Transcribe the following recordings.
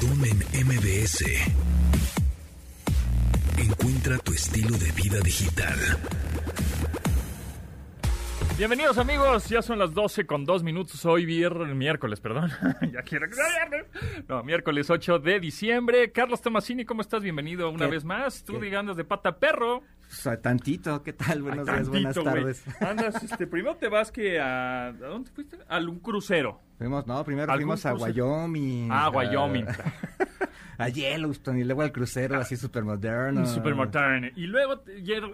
Pontón en MBS. Encuentra tu estilo de vida digital. Bienvenidos amigos, ya son las 12 con 2 minutos, hoy viernes, miércoles, perdón, ya quiero que sea viernes. No, miércoles 8 de diciembre. Carlos Tomasini, ¿cómo estás? Bienvenido una ¿Qué? vez más. Tú digamos de pata perro. O sea, tantito, ¿qué tal? Buenos días, buenas tantito, tardes. Andas, este, primero te vas que a... ¿A dónde fuiste? A un crucero. Fuimos, no, primero ¿Algún fuimos a crucero? Wyoming. Ah, a- Wyoming. A Yellowstone y luego al crucero así súper moderno. Super modern. Y luego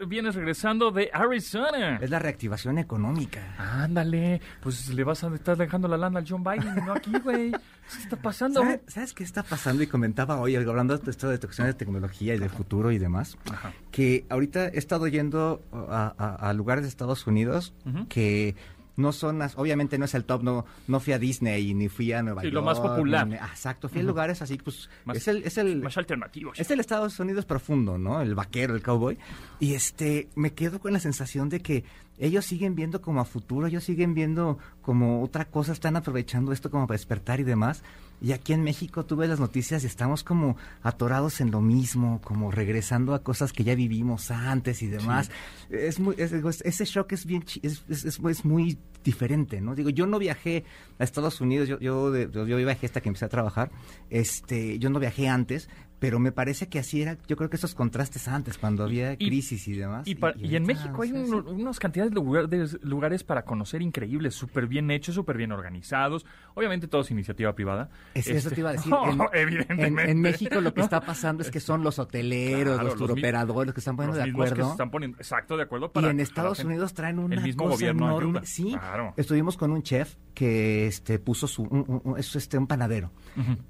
vienes regresando de Arizona. Es la reactivación económica. Ándale, pues le vas a estar dejando la lana al John Biden, no aquí, güey. ¿Qué está pasando? ¿Sabe- ¿Sabes qué está pasando? Y comentaba hoy, hablando de esto de cuestiones de tecnología y del futuro y demás, Ajá. que ahorita he estado yendo a, a- a lugares de Estados Unidos que no son, las- obviamente no es el top, no, no fui a Disney ni fui a Nueva Sí, York. lo más popular. ni- exacto, fui a lugares así, pues, Más- es el, es el, Más alternativo. Es el Estados Unidos profundo, ¿no? El vaquero, el cowboy. Y este, me quedo con la sensación de que ellos siguen viendo como a futuro, ellos siguen viendo como otra cosa, están aprovechando esto como para despertar y demás. Y aquí en México tú ves las noticias y estamos como atorados en lo mismo, como regresando a cosas que ya vivimos antes y demás. Es muy, es- es- ese shock es bien, es, es- muy diferente, ¿no? Digo, yo no viajé a Estados Unidos, yo, yo, yo, yo viajé hasta que empecé a trabajar, este, yo no viajé antes, pero me parece que así era, yo creo que esos contrastes antes, cuando había Y- crisis y demás. Y, pa- y en México hay sea, un- unas cantidades de lugares, lugares para conocer increíbles, súper bien hechos, súper bien organizados. Obviamente todo es iniciativa privada. Es- eso Este- te iba a decir. No, en, evidentemente. en- en México lo que está pasando es que son los hoteleros, Claro, los turoperadores los que están poniendo Los de mismos que se acuerdo. están poniendo, exacto, de acuerdo. Y para en jalar Estados. Unidos traen una El mismo cosa gobierno enorme. ayuda. Sí, Claro. estuvimos con un chef que este puso su un, un- un- es este un panadero.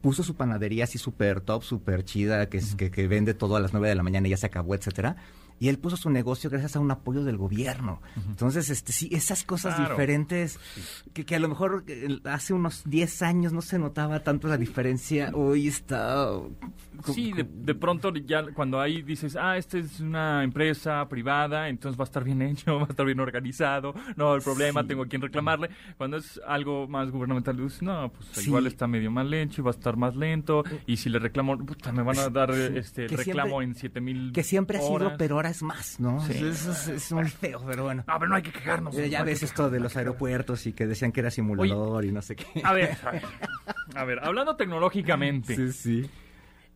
Puso su panadería así súper top, súper chida, que, es, que, que vende todo a las 9 de la mañana y ya se acabó, etcétera. Y él puso su negocio gracias a un apoyo del gobierno. Entonces, este sí, esas cosas Claro. diferentes que, que a lo mejor eh, hace unos 10 años no se notaba tanto la diferencia, hoy está Sí, de, de pronto ya cuando ahí dices, ah, esta es una empresa privada, entonces va a estar bien hecho, va a estar bien organizado, no, el problema, Sí. tengo a quien reclamarle. Cuando es algo más gubernamental, dices, no, pues Sí. igual está medio más lento y va a estar más lento, y si le reclamo, puta, me van a dar este Que reclamo siempre- en siete mil que siempre ha sido, horas. pero ahora es más, ¿no? Sí. Eso es, es muy feo, pero bueno. No, pero no hay que quejarnos. Eh, ya no ves que esto de los aeropuertos y que decían que era simulador y no sé qué. A ver, a ver, a ver, hablando tecnológicamente, Sí, sí.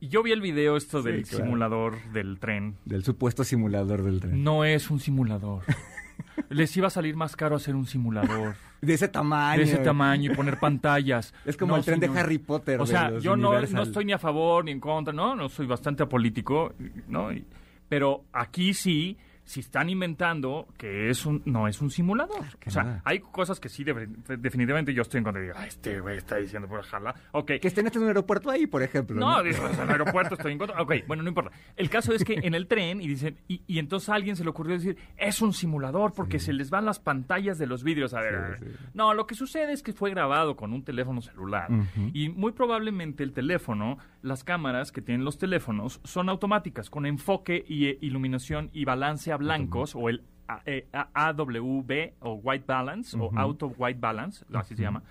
yo vi el video esto del claro. simulador del tren. Del supuesto simulador del tren. No es un simulador. Les iba a salir más caro hacer un simulador De ese tamaño. de ese tamaño y poner pantallas. Es como No, el tren señor. de Harry Potter. O sea, yo no, no estoy ni a favor ni en contra, no, no soy bastante apolítico, ¿no? Y- pero aquí sí, si están inventando que es un, no es un simulador. que o sea, no. hay cosas que sí, de- definitivamente yo estoy en contra. Digo, "Ah, este güey está diciendo por jala. Ok, Que estén en un aeropuerto ahí, por ejemplo. no, en el aeropuerto estoy en contra. Ok, bueno, no importa. El caso es que en el tren, y dicen, y, y entonces a alguien se le ocurrió decir, es un simulador porque se les van las pantallas de los vidrios. A ver, a ver. sí. no, lo que sucede es que fue grabado con un teléfono celular. Y muy probablemente el teléfono, las cámaras que tienen los teléfonos, son automáticas, con enfoque y eh, iluminación y balance a blancos, o el A- eh, A- AWB, o White Balance, o Ujú. Auto White Balance, así se llama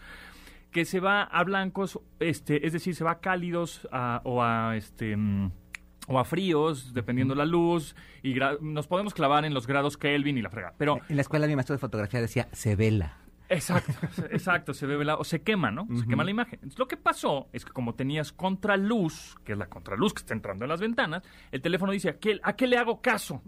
que se va a blancos, este, es decir, se va a cálidos a- o a este mm, o a fríos, dependiendo la luz, y nos podemos clavar en los grados Kelvin y la frega. Pero En la escuela mi maestro de fotografía decía, se vela. Exacto, exacto, se ve velado, o se quema, ¿no? Se quema la imagen. Entonces, lo que pasó es que como tenías contraluz, que es la contraluz que está entrando en las ventanas, el teléfono dice, ¿a qué, a qué le hago caso?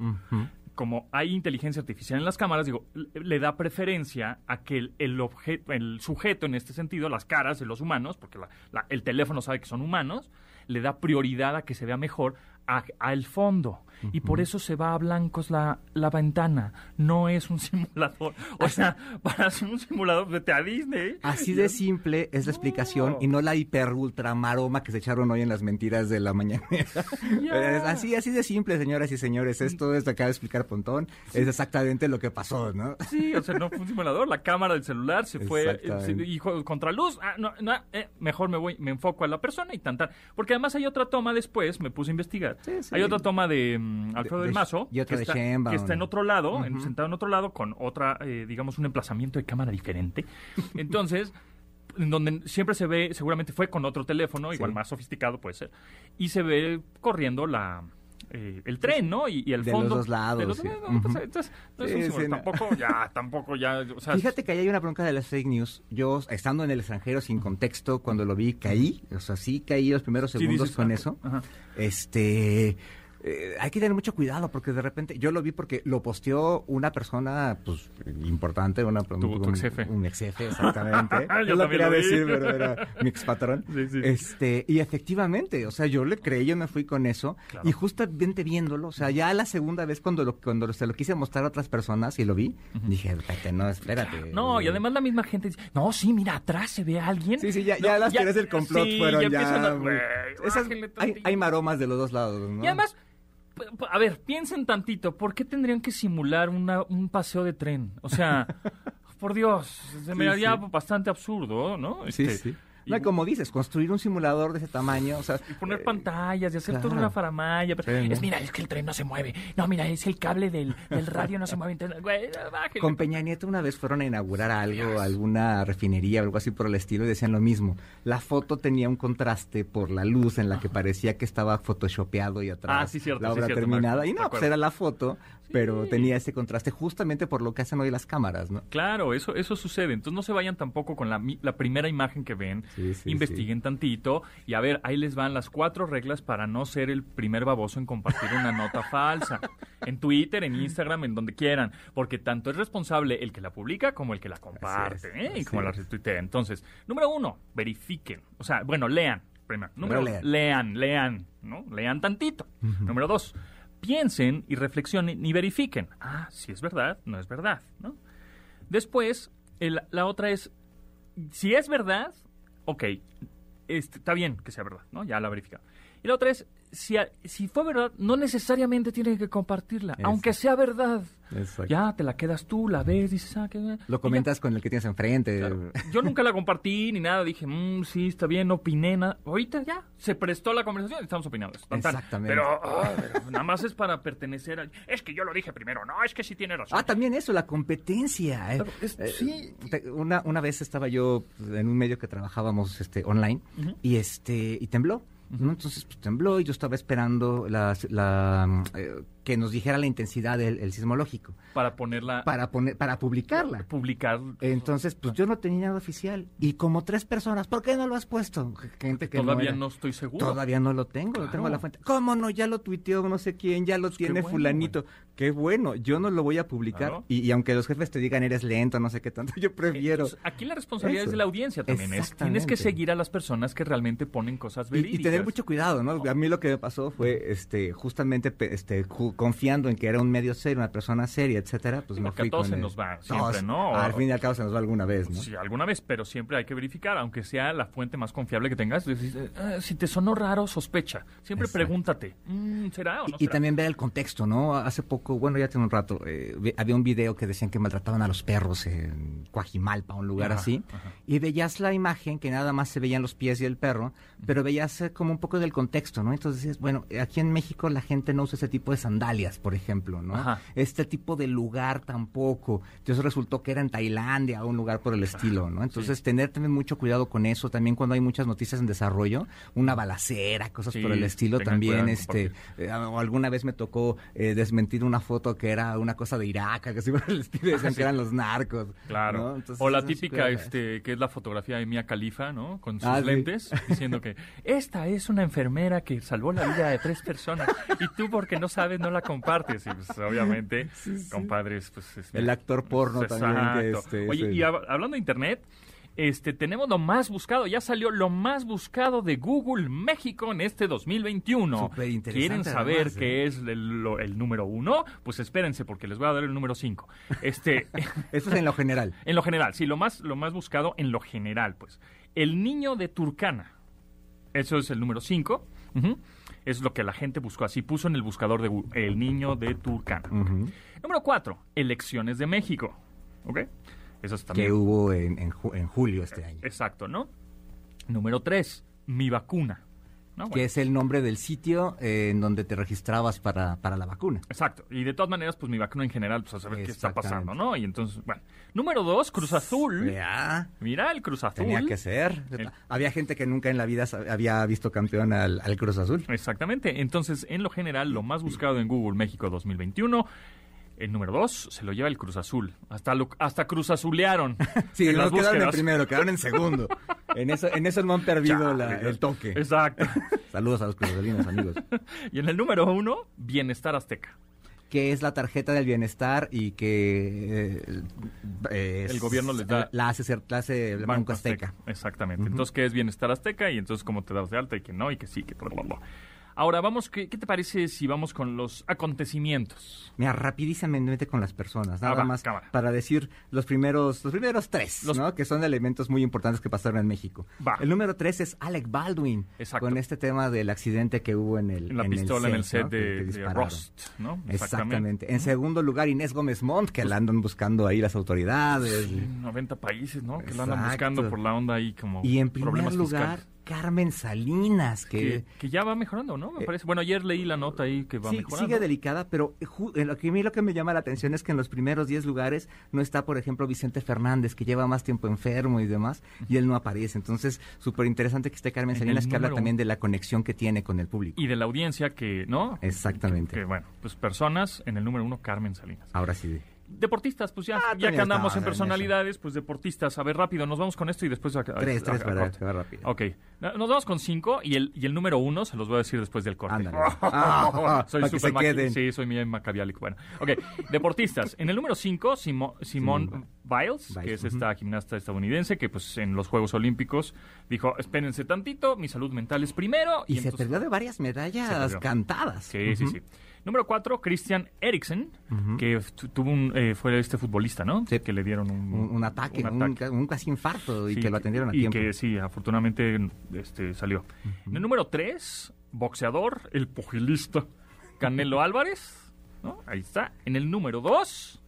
Como hay inteligencia artificial en las cámaras, digo, le- da preferencia a que el, el, obje- el sujeto, en este sentido, las caras de los humanos, porque la- la- el teléfono sabe que son humanos, le da prioridad a que se vea mejor a- al fondo. Y por eso se va a blancos la, la ventana. No es un simulador. O sea, para hacer un simulador, vete a Disney. Así de simple es la explicación y no la hiper ultra maroma que se echaron hoy en las mentiras de la mañana. Así, así de simple, señoras y señores. Esto es lo que acaba de explicar Pontón. Es exactamente lo que pasó, ¿no? Sí, o sea, no fue un simulador. La cámara del celular se fue Exactamente. se- y contra luz. Ah, no, no, eh, mejor me voy, me enfoco a la persona y tan, tan. Porque además hay otra toma después, me puse a investigar. Sí, sí. Hay otra toma de mm, Alfredo De- del de- Mazo. y otra que de está, Sheinbaum. que está en otro lado, en- sentado en otro lado, con otra, eh, digamos, un emplazamiento de cámara diferente. Entonces. en donde siempre se ve, seguramente fue con otro teléfono, igual más sofisticado puede ser, y se ve corriendo la eh, el tren, ¿no? Y, y el De los fondo dos lados, de los- sí. no, pues, Ujú. entonces, no es Sí, un sí, símbolo, no. tampoco ya, tampoco ya, o sea, Fíjate que ahí hay una bronca de las fake news. Yo, estando en el extranjero sin contexto, cuando lo vi, caí. O sea, sí caí los primeros segundos dices, con ah, eso. ajá. Este. Eh, hay que tener mucho cuidado porque de repente yo lo vi porque lo posteó una persona pues importante, una Tu- un- tu ex jefe. un ex jefe, exactamente. Yo lo quería lo decir, pero era mi ex patrón. Sí, sí. Este, y efectivamente, o sea, yo le creí, yo me fui con eso Claro. y justamente viéndolo, o sea, ya la segunda vez cuando lo cuando se lo quise mostrar a otras personas y lo vi, dije, espérate, no, espérate. No, y además la misma gente dice, no, sí, mira, atrás se ve a alguien. Sí, sí, ya, No, ya las teorías del complot sí, fueron ya. empiezan a- esas- bájenle hay, hay maromas de los dos lados, ¿no? Y además, a ver, piensen tantito, ¿por qué tendrían que simular una, un paseo de tren? O sea, por Dios, se me Sí, haría sí. bastante absurdo, ¿no? Sí, Este, sí. y- No, como dices, construir un simulador de ese tamaño, o sea... Y poner eh, pantallas y hacer toda una faramaya. pero Sí, ¿no? Es, mira, es que el tren no se mueve. No, mira, es el cable del, del radio no se mueve. Entonces, güey. Con Peña Nieto una vez fueron a inaugurar algo, alguna refinería o algo así por el estilo y decían lo mismo. La foto tenía un contraste por la luz en la que parecía que estaba photoshopeado y atrás Ah, sí, cierto, la sí, obra cierto, terminada. y no, pues era la foto, pero tenía ese contraste justamente por lo que hacen hoy las cámaras, ¿no? Claro, eso, eso sucede. Entonces no se vayan tampoco con la, la primera imagen que ven. Sí, sí, Investiguen tantito. Y a ver, ahí les van las cuatro reglas para no ser el primer baboso en compartir una nota falsa. En Twitter, en Instagram, en donde quieran. Porque tanto es responsable el que la publica como el que la comparte. Es, ¿eh? Y como la retuitea. Entonces, número uno, verifiquen. O sea, bueno, lean. Primero. Número uno, lean, lean. ¿no? Lean tantito. Número dos, piensen y reflexionen y verifiquen. Ah, si es verdad, no es verdad, ¿no? Después, la otra es, si es verdad, ok, este, está bien que sea verdad, ¿no? Ya la verificado. Y la otra es, si, si fue verdad, no necesariamente tienen que compartirla, aunque sea verdad. Exacto. Ya te la quedas tú, la ves, dices, ah, qué bien. Lo comentas con el que tienes enfrente. Claro. Yo nunca la compartí ni nada, dije, "Mm, sí, está bien, no opiné nada. Ahorita ya se prestó la conversación y estamos opinando. Exactamente. Pero pero nada más es para pertenecer a... Es que yo lo dije primero, no, es que sí tiene razón. Ah, también eso, la competencia. eh. Es- Eh, sí. te- Una, una vez estaba yo en un medio que trabajábamos este, online y este y tembló. ¿No? Entonces pues, tembló y yo estaba esperando la, la, eh, que nos dijera la intensidad del el sismológico Para ponerla... para poner para publicarla. publicar... Entonces, pues yo no tenía nada oficial y como tres personas, ¿por qué no lo has puesto? Gente que Todavía era. no estoy seguro. Todavía no lo tengo, lo tengo Claro. a la fuente. ¿Cómo no? Ya lo tuiteó no sé quién, ya lo Pues qué tiene bueno, fulanito. Qué bueno, yo no lo voy a publicar. Claro. Y, y aunque los jefes te digan eres lento, no sé qué tanto, yo prefiero. Entonces, aquí la responsabilidad Eso. es de la audiencia también. Es, tienes que seguir a las personas que realmente ponen cosas Y, verídicas. y tener mucho cuidado, ¿no? A mí lo que me pasó fue, este, justamente, este, confiando en que era un medio serio, una persona seria, etcétera, pues Sí, me porque fui a todos con se el- nos va siempre, Todos. ¿no? Al fin y al cabo se nos va alguna vez, ¿no? Sí, alguna vez, pero siempre hay que verificar, aunque sea la fuente más confiable que tengas. Decís, "Ah, si te sonó raro, sospecha. Siempre Exacto. pregúntate, "Mm, ¿será o no Y, y será?" también ver el contexto, ¿no? Hace poco, bueno, ya tiene un rato, eh, había un video que decían que maltrataban a los perros en Coajimalpa, un lugar Ajá, así, ajá. y veías la imagen que nada más se veían los pies y el perro, pero veías eh, como un poco del contexto, ¿no? Entonces decías, bueno, aquí en México la gente no usa ese tipo de sandalias, por ejemplo, ¿no? Ajá. Este tipo de lugar tampoco. Entonces resultó que era en Tailandia o un lugar por el estilo, ¿no? Entonces tener también mucho cuidado con eso, también cuando hay muchas noticias en desarrollo, una balacera, cosas Sí, por el estilo también, este, eh, o alguna vez me tocó eh, desmentir una foto que era una cosa de Irak, que así por el estilo, decían sí. que eran los narcos. Claro. ¿no? Entonces, o la típica, este, que es la fotografía de Mia Khalifa, ¿no? Con sus Ah, lentes, diciendo que esta es una enfermera que salvó la vida de tres personas y tú porque no sabes no la compartes. Y pues obviamente, compadres, pues es El actor porno también que, Exacto. este, Oye, y hab- hablando de internet, este, tenemos lo más buscado, ya salió lo más buscado de Google México en este 2021. Superinteresante, ¿Quieren saber además, ¿eh? qué es el, lo- el número uno? Pues espérense porque les voy a dar el número cinco. Este, Eso es en lo general. en lo general, sí, lo más, lo más buscado en lo general, pues. El niño de Turcana. Eso es el número 5. Es lo que la gente buscó. Así puso en el buscador de Google. El niño de Turcana. Ujú. Número 4. Elecciones de México. ¿Ok? Eso es también. Que hubo en, en ju- en julio este año. Exacto, ¿no? Número 3. Mi vacuna. ¿No? Que es el nombre del sitio eh, en donde te registrabas para, para la vacuna. Exacto. Y de todas maneras, pues mi vacuna en general, pues a saber qué está pasando, ¿no? Y entonces, bueno. Número dos, Cruz Azul. Ya, Mira, el Cruz Azul. tenía que ser. El- Había gente que nunca en la vida había visto campeón al, al Cruz Azul. Exactamente. Entonces, en lo general, lo más buscado en Google México 2021, el número dos se lo lleva el Cruz Azul. Hasta, lo, hasta Cruz Azulearon. Sí, no quedaron en primero, quedaron en segundo. En eso, en eso no han perdido la- el toque. Exacto. Saludos a los cruzalinos, amigos. Y en el número uno, Bienestar Azteca. que es la tarjeta del bienestar y que eh, es- El gobierno les da- la hace ser la hace el Banco Azteca. Exactamente. Entonces, ¿qué es Bienestar Azteca? Y entonces, ¿cómo te das de alta? Y que no, y que sí, que bla, bla, bla. Ahora, vamos, ¿qué, qué te parece si vamos con los acontecimientos? Mira, rapidísimamente con las personas, nada Ah, va, más cámara. para decir los primeros, los primeros tres, Los- ¿no? Que son elementos muy importantes que pasaron en México. Va. El número tres es Alec Baldwin, Exacto. con este tema del accidente que hubo en el En la pistola en el set de, que de. Rust, ¿no? Exactamente. En segundo lugar, Inés Gómez Montt, que la andan buscando ahí las autoridades. Sí, 90 países, ¿no? Que lo andan buscando por la onda ahí como Y en primer problemas lugar, fiscales. Carmen Salinas, que, Que, que ya va mejorando, ¿no? Me Eh, parece. Bueno, ayer leí la nota ahí que va Sí, mejorando. sigue delicada, pero eh, lo que a mí lo que me llama la atención es que en los primeros 10 lugares no está, por ejemplo, Vicente Fernández, que lleva más tiempo enfermo y demás, y él no aparece. Entonces, súper interesante que esté Carmen En Salinas, que habla también de la conexión que tiene con el público. Y de la audiencia que, ¿no? Exactamente. Que bueno, pues personas en el número uno, Carmen Salinas. Ahora sí. Deportistas, pues ya, Ah, ya que andamos en en personalidades, pues deportistas. A ver, rápido, nos vamos con esto y después... a- a- Tres, a- tres, a- para, que va rápido. Ok, No- nos vamos con cinco y el, y el número uno se los voy a decir después del corte. Ándale. Ah, soy para que súper se. Sí, soy bien macabiálico. Bueno, ok. Deportistas. En el número 5, Simón Simone Biles, que es esta gimnasta estadounidense que pues en los Juegos Olímpicos dijo, espérense tantito, mi salud mental es primero. Y, se perdió de varias medallas cantadas. Sí, sí, sí. Número 4, Christian Eriksen, que tu- tuvo un, eh, fue este futbolista, ¿no? Sí. Que le dieron un, Un, un ataque, un ataque. un casi infarto y Sí, que lo atendieron a y tiempo. que sí, afortunadamente este, salió. En el número 3, boxeador, el pugilista Canelo Álvarez. ¿no? Ahí está. En el número 2,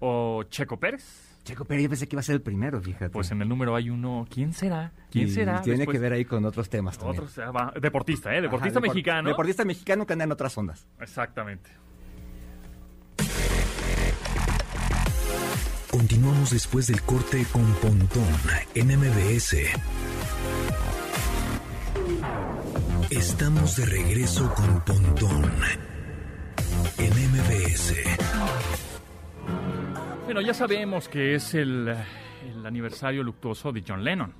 o Checo Pérez. Checo Pérez, yo pensé que iba a ser el primero, fíjate. Pues en el número hay uno. ¿Quién será? ¿Quién Y será? Tiene Después- que ver ahí con otros temas también. Ah, deportista, ¿eh? Deportista Ajá, depor- mexicano. Deportista mexicano que anda en otras ondas. Exactamente. Continuamos después del corte con Pontón en MBS. Estamos de regreso con Pontón en MBS. Bueno, ya sabemos que es el, el aniversario luctuoso de John Lennon.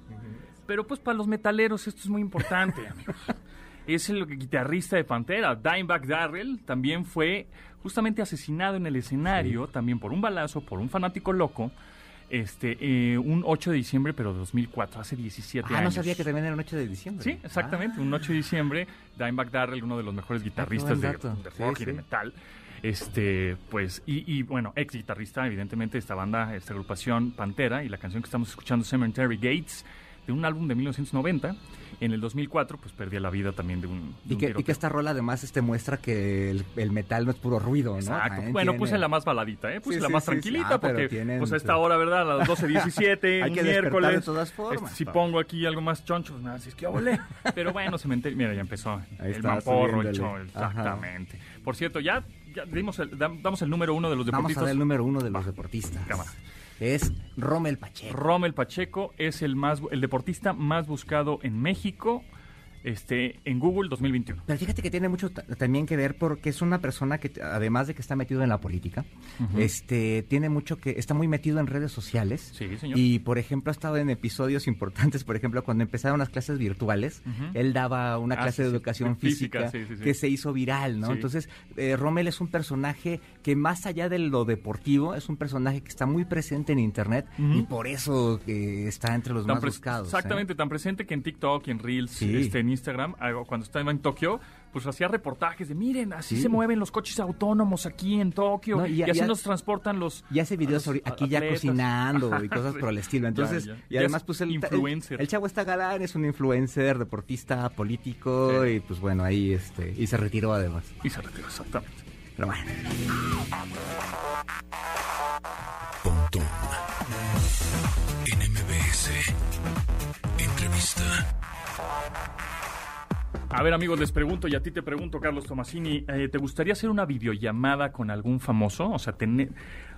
Pero pues para los metaleros esto es muy importante, amigos. Es el guitarrista de Pantera, Dimebag Darrell, también fue justamente asesinado en el escenario, también por un balazo, por un fanático loco, este, eh, un 8 de diciembre, pero de 2004, hace 17 Ah, años. no sabía que también era noche de diciembre. Sí, exactamente, Ah, un 8 de diciembre, Dimebag Darrell, uno de los mejores guitarristas de, Sí, rock y de sí. metal. Este, pues, y, y, bueno, ex guitarrista, evidentemente, de esta banda, esta agrupación Pantera, y la canción que estamos escuchando, Cemetery Gates, de un álbum de 1990. En el 2004, pues perdía la vida también de un. de Y un que, y tiroteo. que esta rola además este muestra que el, el metal no es puro ruido, ¿no? Exacto. También Bueno, puse la más baladita, ¿eh? Puse Sí, la sí, más sí, tranquilita Ah, porque, tienen- pues a esta hora, ¿verdad? A las 12.17, Hay un que miércoles. de todas formas. este, si Pa. pongo aquí algo más choncho, nada, si es que volé. Pero bueno, se me enter- Mira, ya empezó. Ahí el está, mamporro, el Ajá. exactamente. Por cierto, ya, ya dimos el, dam- damos el número uno de los Vamos a deportistas. ver el número uno de los deportistas. Cámara. Es Rommel Pacheco. Rommel Pacheco es el más el deportista más buscado en México este en Google 2021. Pero fíjate que tiene mucho ta- también que ver porque es una persona que, además de que está metido en la política, este tiene mucho que está muy metido en redes sociales. Sí, señor. Y por ejemplo ha estado en episodios importantes, por ejemplo cuando empezaron las clases virtuales, él daba una Ah, clase sí, de sí. educación Física, que se hizo viral, ¿no? Entonces eh, Rommel es un personaje que más allá de lo deportivo es un personaje que está muy presente en internet y por eso que está entre los Tan más buscados. ¿eh? Exactamente, tan presente que en TikTok en Reels, este, en Instagram, cuando estaba en Tokio, pues hacía reportajes de miren, así Sí. se mueven los coches autónomos aquí en Tokio No, y así ya- nos transportan los Y hace videos los aquí ya cocinando y cosas por el estilo. Entonces, Ya, ya. y además, es pues el, influencer. el, el chavo está galán, es un influencer, deportista, político, Sí. y pues bueno, ahí este, y se retiró además. y se retiró exactamente. Pero bueno. Pontón en MBS. Entrevista. A ver, amigos, les pregunto y a ti te pregunto, Carlos Tomasini, eh, ¿te gustaría hacer una videollamada con algún famoso? O sea, tener,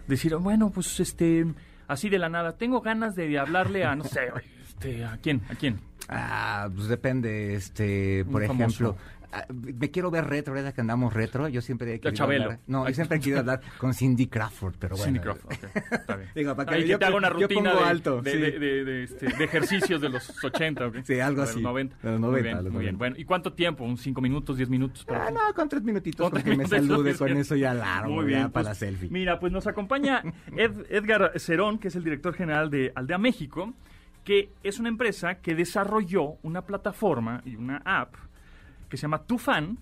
decir, bueno, pues este, así de la nada, tengo ganas de hablarle a, no sé, este, ¿a quién? ¿A quién? Ah, pues depende, este, por Un ejemplo, me quiero ver retro, ¿verdad? Que andamos retro. Yo siempre he querido hablar- no, yo siempre he querido hablar con Cindy Crawford, pero bueno. Cindy Crawford, ok, está bien. Digo, para que Ay, que yo te haga una rutina de, alto, de, sí. de- de- de, este, de ejercicios de los 80, ¿ok? Sí, algo De así. los 90. De los Muy 90, bien, los muy bien. 90. Bueno, ¿y cuánto tiempo? ¿Un 5 minutos, 10 minutos? para Ah, ti? no, con tres minutitos, Con con tres que me salude, con eso ya largo, Muy ya bien, para pues, la selfie. Mira, pues nos acompaña Ed- Edgar Cerón, que es el director general de Aldea México, que es una empresa que desarrolló una plataforma y una app que se llama TuFan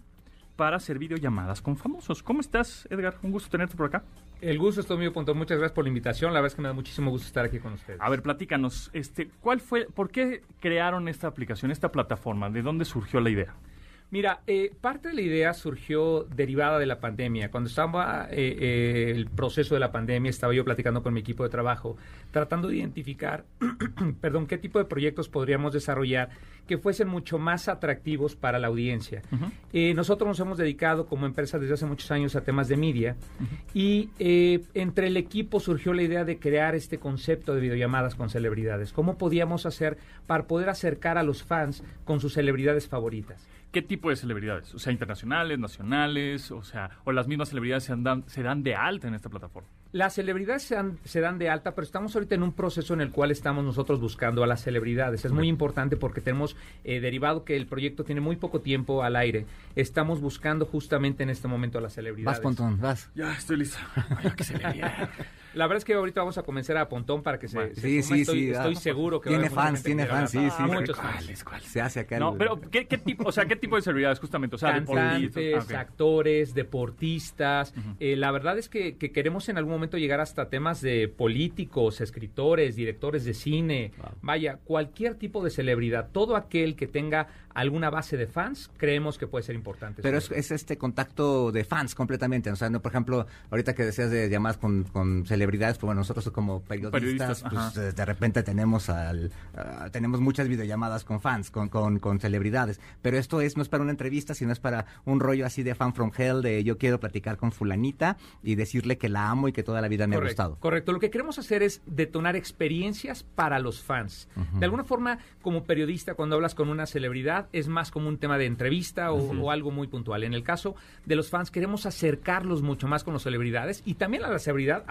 para hacer videollamadas con famosos. ¿Cómo estás, Edgar? Un gusto tenerte por acá. El gusto es todo mío, punto. Muchas gracias por la invitación. La verdad es que me da muchísimo gusto estar aquí con ustedes. A ver, platícanos, este, ¿cuál fue, por qué crearon esta aplicación, esta plataforma? ¿De dónde surgió la idea? Mira, eh, parte de la idea surgió derivada de la pandemia. Cuando estaba eh, eh, el proceso de la pandemia, estaba yo platicando con mi equipo de trabajo, tratando de identificar, perdón, qué tipo de proyectos podríamos desarrollar que fuesen mucho más atractivos para la audiencia. Eh, nosotros nos hemos dedicado como empresa desde hace muchos años a temas de media y eh, entre el equipo surgió la idea de crear este concepto de videollamadas con celebridades. ¿Cómo podíamos hacer para poder acercar a los fans con sus celebridades favoritas? ¿Qué tipo de celebridades? O sea, internacionales, nacionales, o sea, o las mismas celebridades se dan, se dan de alta en esta plataforma. Las celebridades se dan, se dan de alta, pero estamos ahorita en un proceso en el cual estamos nosotros buscando a las celebridades. Es muy importante porque tenemos eh, derivado que el proyecto tiene muy poco tiempo al aire. Estamos buscando justamente en este momento a las celebridades. Vas, Pontón, vas. Ya, estoy listo. Ay, qué celebridad. La verdad es que ahorita vamos a convencer a Pontón para que se, Bueno, se Sí, sí, estoy, sí. estoy ah, seguro que va a Tiene haber mucha fans, tiene fans, sí, sí. Muchos ¿Cuáles, fans. cuáles? Se hace acá No, el- pero ¿qué, qué tipo, o sea, qué tipo de celebridades justamente? O sea, cantantes, deportistas. Ah, ok. actores, deportistas. Eh, la verdad es que, que queremos en algún momento llegar hasta temas de políticos, escritores, directores de cine. Vaya, cualquier tipo de celebridad, todo aquel que tenga alguna base de fans, creemos que puede ser importante. Pero es, es este contacto de fans completamente. O sea, no, por ejemplo, ahorita que decías de llamadas con, con celebridades, pues bueno, nosotros como periodistas, Periodistas, pues, eh, de repente tenemos al, ah, tenemos muchas videollamadas con fans, con, con, con celebridades. Pero esto es no es para una entrevista, sino es para un rollo así de fan from hell, de yo quiero platicar con fulanita y decirle que la amo y que toda la vida me ha gustado. Correcto. Lo que queremos hacer es detonar experiencias para los fans. De alguna forma, como periodista, cuando hablas con una celebridad, es más como un tema de entrevista o, o algo muy puntual. En el caso de los fans, queremos acercarlos mucho más con las celebridades y también a la celebridad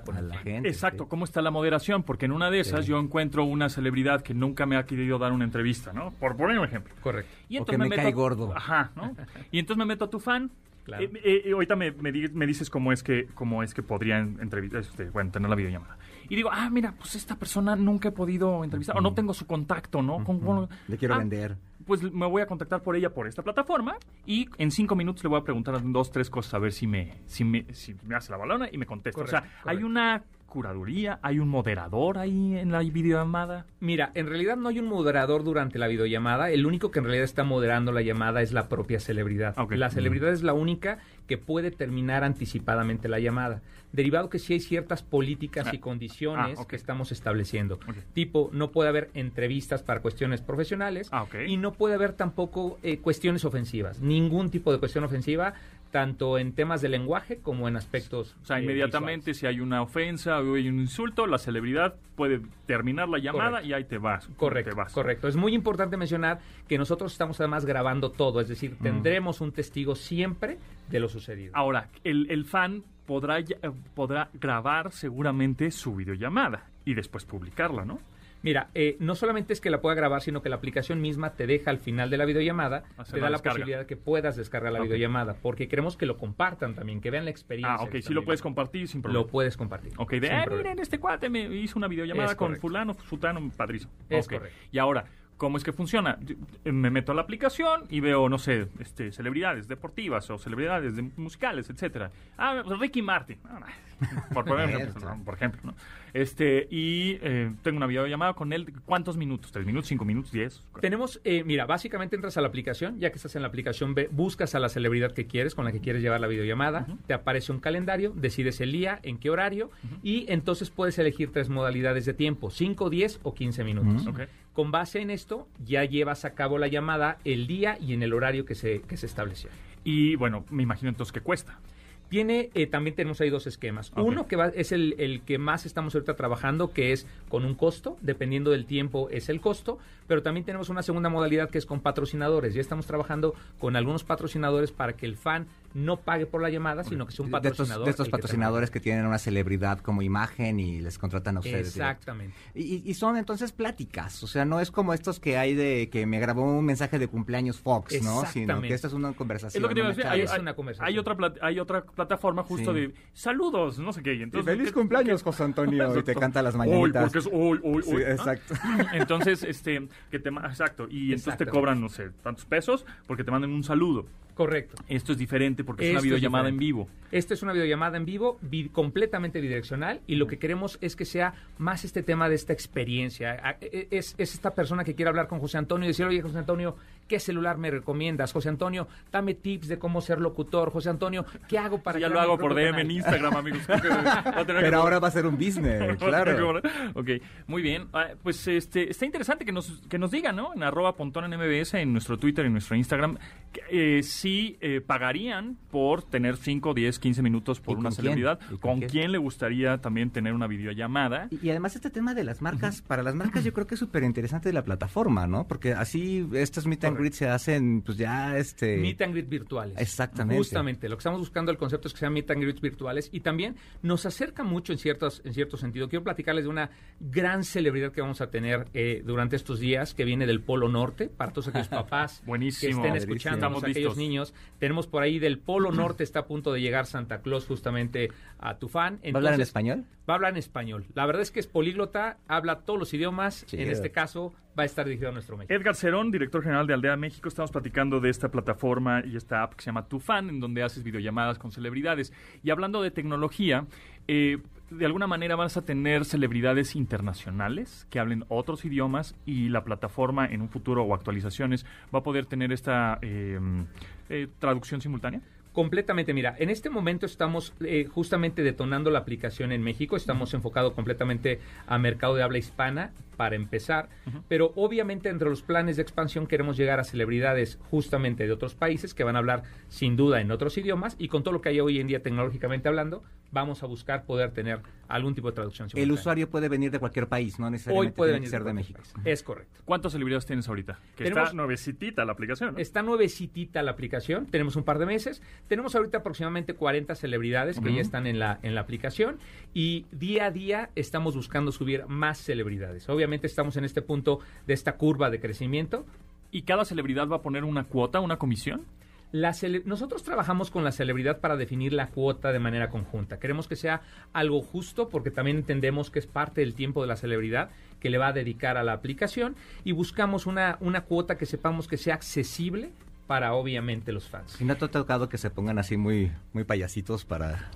con A el la fan. gente. Exacto, sí. ¿cómo está la moderación? Porque en una de esas Sí. yo encuentro una celebridad que nunca me ha querido dar una entrevista, ¿no? Por poner un ejemplo. Correcto. Y O que me cae a- gordo. Ajá, ¿no? Y entonces me meto a tu fan. Claro. Eh, eh, ahorita me, me me dices cómo es que cómo es que podrían entrevistar, este, bueno, tener la videollamada. Y digo, ah, mira, pues esta persona nunca he podido entrevistar, o no tengo su contacto, ¿no? Con- Le quiero Ah, vender. Pues me voy a contactar por ella por esta plataforma y en cinco minutos le voy a preguntar dos, tres cosas a ver si me, si me, si me hace la balona y me contesta. o sea, Correcto, hay una curaduría, hay un moderador ahí en la videollamada. Mira, en realidad no hay un moderador durante la videollamada. El único que en realidad está moderando la llamada es la propia celebridad. La celebridad es la única que puede terminar anticipadamente la llamada. Derivado que sí hay ciertas políticas Ah. y condiciones Ah, que estamos estableciendo. Tipo, no puede haber entrevistas para cuestiones profesionales Ah, y no puede haber tampoco eh, cuestiones ofensivas. Ningún tipo de cuestión ofensiva, tanto en temas de lenguaje como en aspectos. O sea, eh, inmediatamente si hay una ofensa o hay un insulto, la celebridad puede terminar la llamada Correcto. y ahí te vas. Correcto, te vas. correcto. Es muy importante mencionar que nosotros estamos además grabando todo, es decir, Mm. tendremos un testigo siempre de lo sucedido. Ahora, el, el fan podrá, eh, podrá grabar seguramente su videollamada y después publicarla, ¿no? Mira, eh, no solamente es que la pueda grabar, sino que la aplicación misma te deja al final de la videollamada, Hacer te la da la posibilidad de que puedas descargar la Ok. videollamada, porque queremos que lo compartan también, que vean la experiencia. Ah, ok, sí lo puedes compartir sin problema. Lo puedes compartir. Ok, de, ah, problema. miren, este cuate me hizo una videollamada Es con correcto. fulano, sutano, padrísimo. Es Ok. correcto. Y ahora, ¿cómo es que funciona? Yo- eh, Me meto a la aplicación y veo, no sé, este, celebridades deportivas o celebridades de- musicales, etcétera. Ah, pues, Ricky Martin. Ah, por, poner por ejemplo, ¿no? Este, y eh, tengo una videollamada con él. ¿Cuántos minutos? ¿Tres minutos, cinco minutos, diez? Tenemos, eh, mira, básicamente entras a la aplicación, ya que estás en la aplicación, ve- buscas a la celebridad que quieres, con la que quieres llevar la videollamada, te aparece un calendario, decides el día, en qué horario, y entonces puedes elegir tres modalidades de tiempo, 5, 10 o 15 minutos. Con base en esto, ya llevas a cabo la llamada el día y en el horario que se, que se estableció. Y bueno, me imagino entonces que cuesta. Tiene, eh, también tenemos ahí dos esquemas. Uno que va, es el, el que más estamos ahorita trabajando, que es con un costo, dependiendo del tiempo es el costo, pero también tenemos una segunda modalidad que es con patrocinadores. Ya estamos trabajando con algunos patrocinadores para que el fan no pague por la llamada, sino que sea un de estos, patrocinador. de estos que patrocinadores que tienen una celebridad como imagen y les contratan a te- ustedes. Exactamente. Y, y son entonces pláticas, o sea, no es como estos que hay de que me grabó un mensaje de cumpleaños Fox, ¿no? Sino que esta es una conversación. Es lo que te iba a una decir. Hay, una conversación. hay otra, hay otra plataforma justo Sí. de saludos, no sé qué. y Y entonces, feliz ¿qué- cumpleaños, qué- José Antonio, y te canta las Uy, mañanitas. porque es uy, uy, Sí, uy, ¿no? exacto. Entonces, este, que te, exacto, y entonces te cobran, no sé, tantos pesos porque te mandan un saludo. Correcto. Esto es diferente porque es una Esto es videollamada en vivo. Esta es una videollamada en vivo, bi- completamente bidireccional, y lo que queremos es que sea más este tema de esta experiencia. A- e- Es, es esta persona que quiere hablar con José Antonio y decir, oye, José Antonio, ¿qué celular me recomiendas? José Antonio, dame tips de cómo ser locutor. José Antonio, ¿qué hago para ya crear lo mi hago por DM en canal?" Instagram, amigos. Que Pero ahora va a ser un business, claro. Ok, muy bien. Ah, Pues este, está interesante que nos, que nos digan, ¿no? En arroba pontón en MBS, en nuestro Twitter, en nuestro Instagram, eh, si eh, pagarían por tener 5, 10, 15 minutos por ¿Y una celebridad. ¿Y con ¿Con quién? quién le gustaría también tener una videollamada? Y, y además este tema de las marcas, para las marcas yo creo que es súper interesante de la plataforma, ¿no? Porque así estos meet and Correcto. Greet se hacen, pues ya, este... Meet and greet virtuales. Exactamente. Justamente. Lo que estamos buscando, el concepto es que sean meet and greets virtuales y también nos acerca mucho en, ciertos, en cierto sentido. Quiero platicarles de una gran celebridad que vamos a tener eh, durante estos días que viene del Polo Norte para todos aquellos papás Buenísimo. que estén escuchando Estamos aquellos niños. Tenemos por ahí del Polo Norte, está a punto de llegar Santa Claus justamente a tu fan. ¿Va a hablar en español? Va a hablar en español. La verdad es que es políglota, habla todos los idiomas. Chido. En este caso, va a estar dirigido a nuestro México. Edgar Cerón, director general de Aldea México, estamos platicando de esta plataforma y esta app que se llama Tu Fan, en donde haces videollamadas con celebridades. Y hablando de tecnología, eh, de alguna manera vas a tener celebridades internacionales que hablen otros idiomas y la plataforma en un futuro o actualizaciones va a poder tener esta eh, eh, traducción simultánea. Completamente, mira, en este momento estamos eh, justamente detonando la aplicación en México, estamos enfocados completamente a mercado de habla hispana para empezar, pero obviamente entre los planes de expansión queremos llegar a celebridades justamente de otros países que van a hablar sin duda en otros idiomas y con todo lo que hay hoy en día tecnológicamente hablando, vamos a buscar poder tener algún tipo de traducción. El usuario puede venir de cualquier país, no hoy necesariamente puede tiene venir que ser de México. país. Es correcto. ¿Cuántas celebridades tienes ahorita? Que Tenemos- está nuevecitita la aplicación. ¿no? Está nuevecitita la aplicación, tenemos un par de meses, tenemos ahorita aproximadamente 40 celebridades que ya están en la, en la aplicación y día a día estamos buscando subir más celebridades. Obviamente estamos en este punto de esta curva de crecimiento. ¿Y cada celebridad va a poner una cuota, una comisión? La cele- Nosotros trabajamos con la celebridad para definir la cuota de manera conjunta. Queremos que sea algo justo porque también entendemos que es parte del tiempo de la celebridad que le va a dedicar a la aplicación y buscamos una, una cuota que sepamos que sea accesible para obviamente los fans. ¿Y no te ha tocado que se pongan así muy, muy payasitos para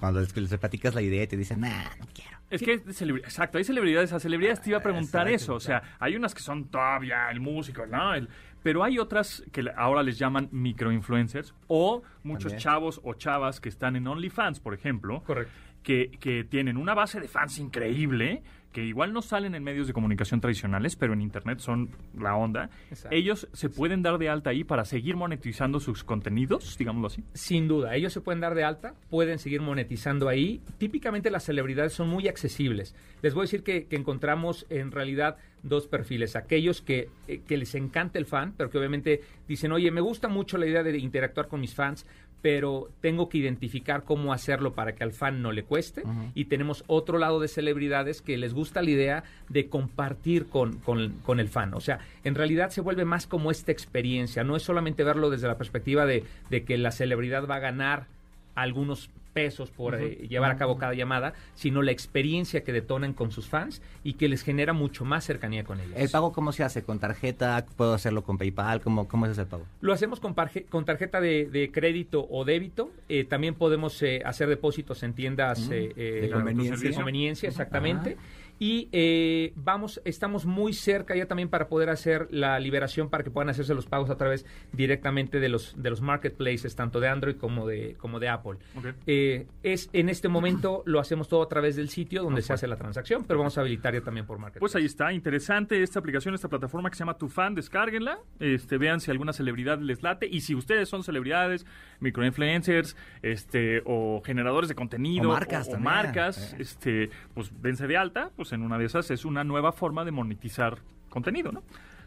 cuando les, les platicas la idea y te dicen, nah, no quiero? Es que, es celebri- exacto, hay celebridades, a celebridades te iba a preguntar Exacto, eso, o sea, hay unas que son todavía el músico, ¿no? El- pero hay otras que ahora les llaman microinfluencers o muchos También. chavos o chavas que están en OnlyFans, por ejemplo, Correcto. que, que tienen una base de fans increíble, que igual no salen en medios de comunicación tradicionales, pero en Internet son la onda. Exacto. Ellos se pueden dar de alta ahí para seguir monetizando sus contenidos, digámoslo así. Sin duda, ellos se pueden dar de alta, pueden seguir monetizando ahí. Típicamente las celebridades son muy accesibles. Les voy a decir que, que encontramos en realidad dos perfiles. Aquellos que, eh, que les encanta el fan, pero que obviamente dicen, oye, me gusta mucho la idea de interactuar con mis fans, pero tengo que identificar cómo hacerlo para que al fan no le cueste. Y tenemos otro lado de celebridades que les gusta la idea de compartir con, con- con el fan. O sea, en realidad se vuelve más como esta experiencia. No es solamente verlo desde la perspectiva de, de que la celebridad va a ganar algunos pesos por eh, llevar a cabo cada llamada, sino la experiencia que detonan con sus fans y que les genera mucho más cercanía con ellos. ¿El pago cómo se hace? ¿Con tarjeta? ¿Puedo hacerlo con PayPal? ¿Cómo, cómo es ese pago? Lo hacemos con, parje- con tarjeta de, de crédito o débito. Eh, también podemos eh, hacer depósitos en tiendas de conveniencia. de conveniencia, exactamente. Y eh, vamos, estamos muy cerca ya también para poder hacer la liberación para que puedan hacerse los pagos a través directamente de los de los marketplaces, tanto de Android como de como de Apple. Ok. Eh, es en este momento lo hacemos todo a través del sitio donde se hace la transacción, pero vamos a habilitar ya también por marketplace. Pues ahí está, interesante esta aplicación, esta plataforma que se llama Tufan, descárguenla, este, vean si alguna celebridad les late y si ustedes son celebridades, microinfluencers, este, o generadores de contenido, O marcas o, también, marcas, eh. este, pues dense de alta, pues en una de esas es una nueva forma de monetizar contenido, ¿no?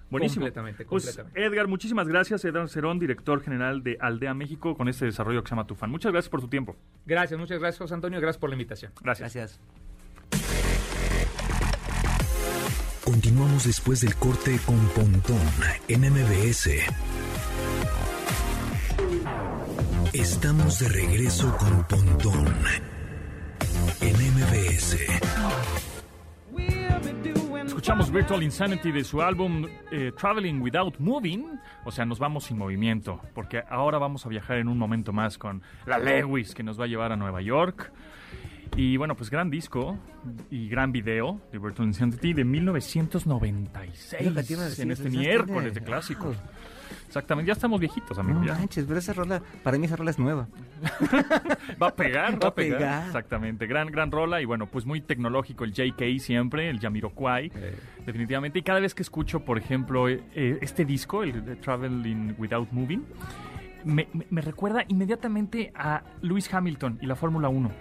Buenísimo. Completamente, Pues, completamente. Edgar, muchísimas gracias, Edgar Cerón, director general de Aldea México, con este desarrollo que se llama Tufan. Muchas gracias por tu tiempo. Gracias, muchas gracias José Antonio, gracias por la invitación. Gracias. Gracias. Continuamos después del corte con Pontón en MBS. Estamos de regreso con Pontón en MBS. Escuchamos Virtual Insanity de su álbum eh, Traveling Without Moving, o sea, nos vamos sin movimiento, porque ahora vamos a viajar en un momento más con la Lewis que nos va a llevar a Nueva York. Y bueno, pues gran disco y gran video de Virtual Insanity de 1996 Es lo que te iba a decir, en este miércoles tiene- de clásicos. Exactamente, ya estamos viejitos, amigo. No ya. manches, pero esa rola, para mí esa rola es nueva. Va a pegar, va a pegar. pegar. Exactamente, gran, gran rola y bueno, pues muy tecnológico el JK siempre, el Jamiroquai, Eh. definitivamente. Y cada vez que escucho, por ejemplo, eh, eh, este disco, el de Traveling Without Moving, me, me- me recuerda inmediatamente a Lewis Hamilton y la Fórmula 1.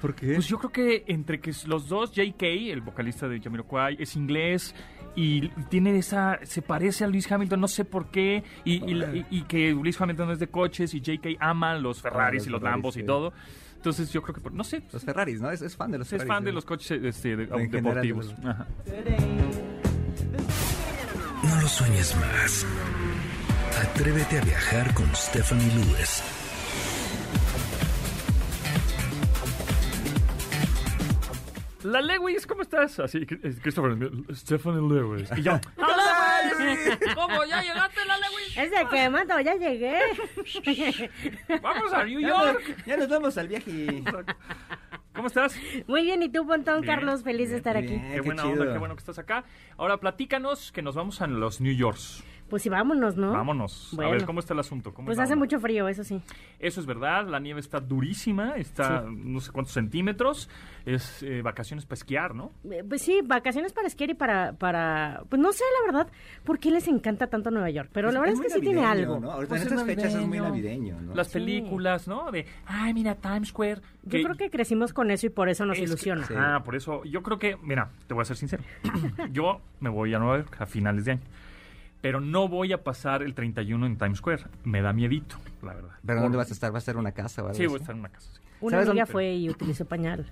¿Por qué? Pues yo creo que entre que los dos, JK, el vocalista de Jamiroquai, es inglés y tiene esa, se parece a Lewis Hamilton, no sé por qué, y, y- y- y que Lewis Hamilton es de coches y JK ama los Ferraris los y los Ferraris, Lambos y todo. Entonces yo creo que, por- no sé, Los Ferraris, ¿no? Es, es fan de los es Ferraris. fan de los coches este, de- deportivos. Ajá. No lo sueñes más. Atrévete a viajar con Stephanie Lewis. La Lewis, ¿cómo estás? Así, Christopher, Stephanie Lewis. Y yo, ¿cómo? ¿Ya llegaste, la Lewis? Es de que, mato, ya llegué. Vamos a New York. ya nos vamos al viaje. ¿Cómo estás? Muy bien, ¿y tú, Pontón, Bien, Carlos? Feliz de estar aquí. bien. Qué qué buena chido. onda, qué bueno que estás acá. Ahora platícanos que nos vamos a los New Yorks. Pues sí, vámonos, ¿no? Vámonos. A ver, ¿cómo está el asunto? ¿Cómo Pues hace onda? mucho frío, eso sí. Eso es verdad, la nieve está durísima, está no sé cuántos centímetros. Es eh, vacaciones para esquiar, ¿no? Eh, Pues sí, vacaciones para esquiar y para, para... Pues no sé, la verdad, por qué les encanta tanto Nueva York. Pero la verdad es, que sí tiene algo. ¿no? Ahorita Pues en es estas fechas es muy navideño. Las Sí. películas, ¿no? De, ay, mira, Times Square. Yo creo que crecimos con eso y por eso nos Es que- ilusiona. Sí. Ah, por eso, yo creo que, mira, te voy a ser sincero. yo me voy a Nueva York a finales de año. Pero no voy a pasar el 31 en Times Square. Me da miedito, la verdad. ¿Pero dónde vas a estar? ¿Vas a estar en una casa algo Sí, voy a estar en una casa. sí. Una ¿Sabes amiga dónde- fue y utilizó pañal.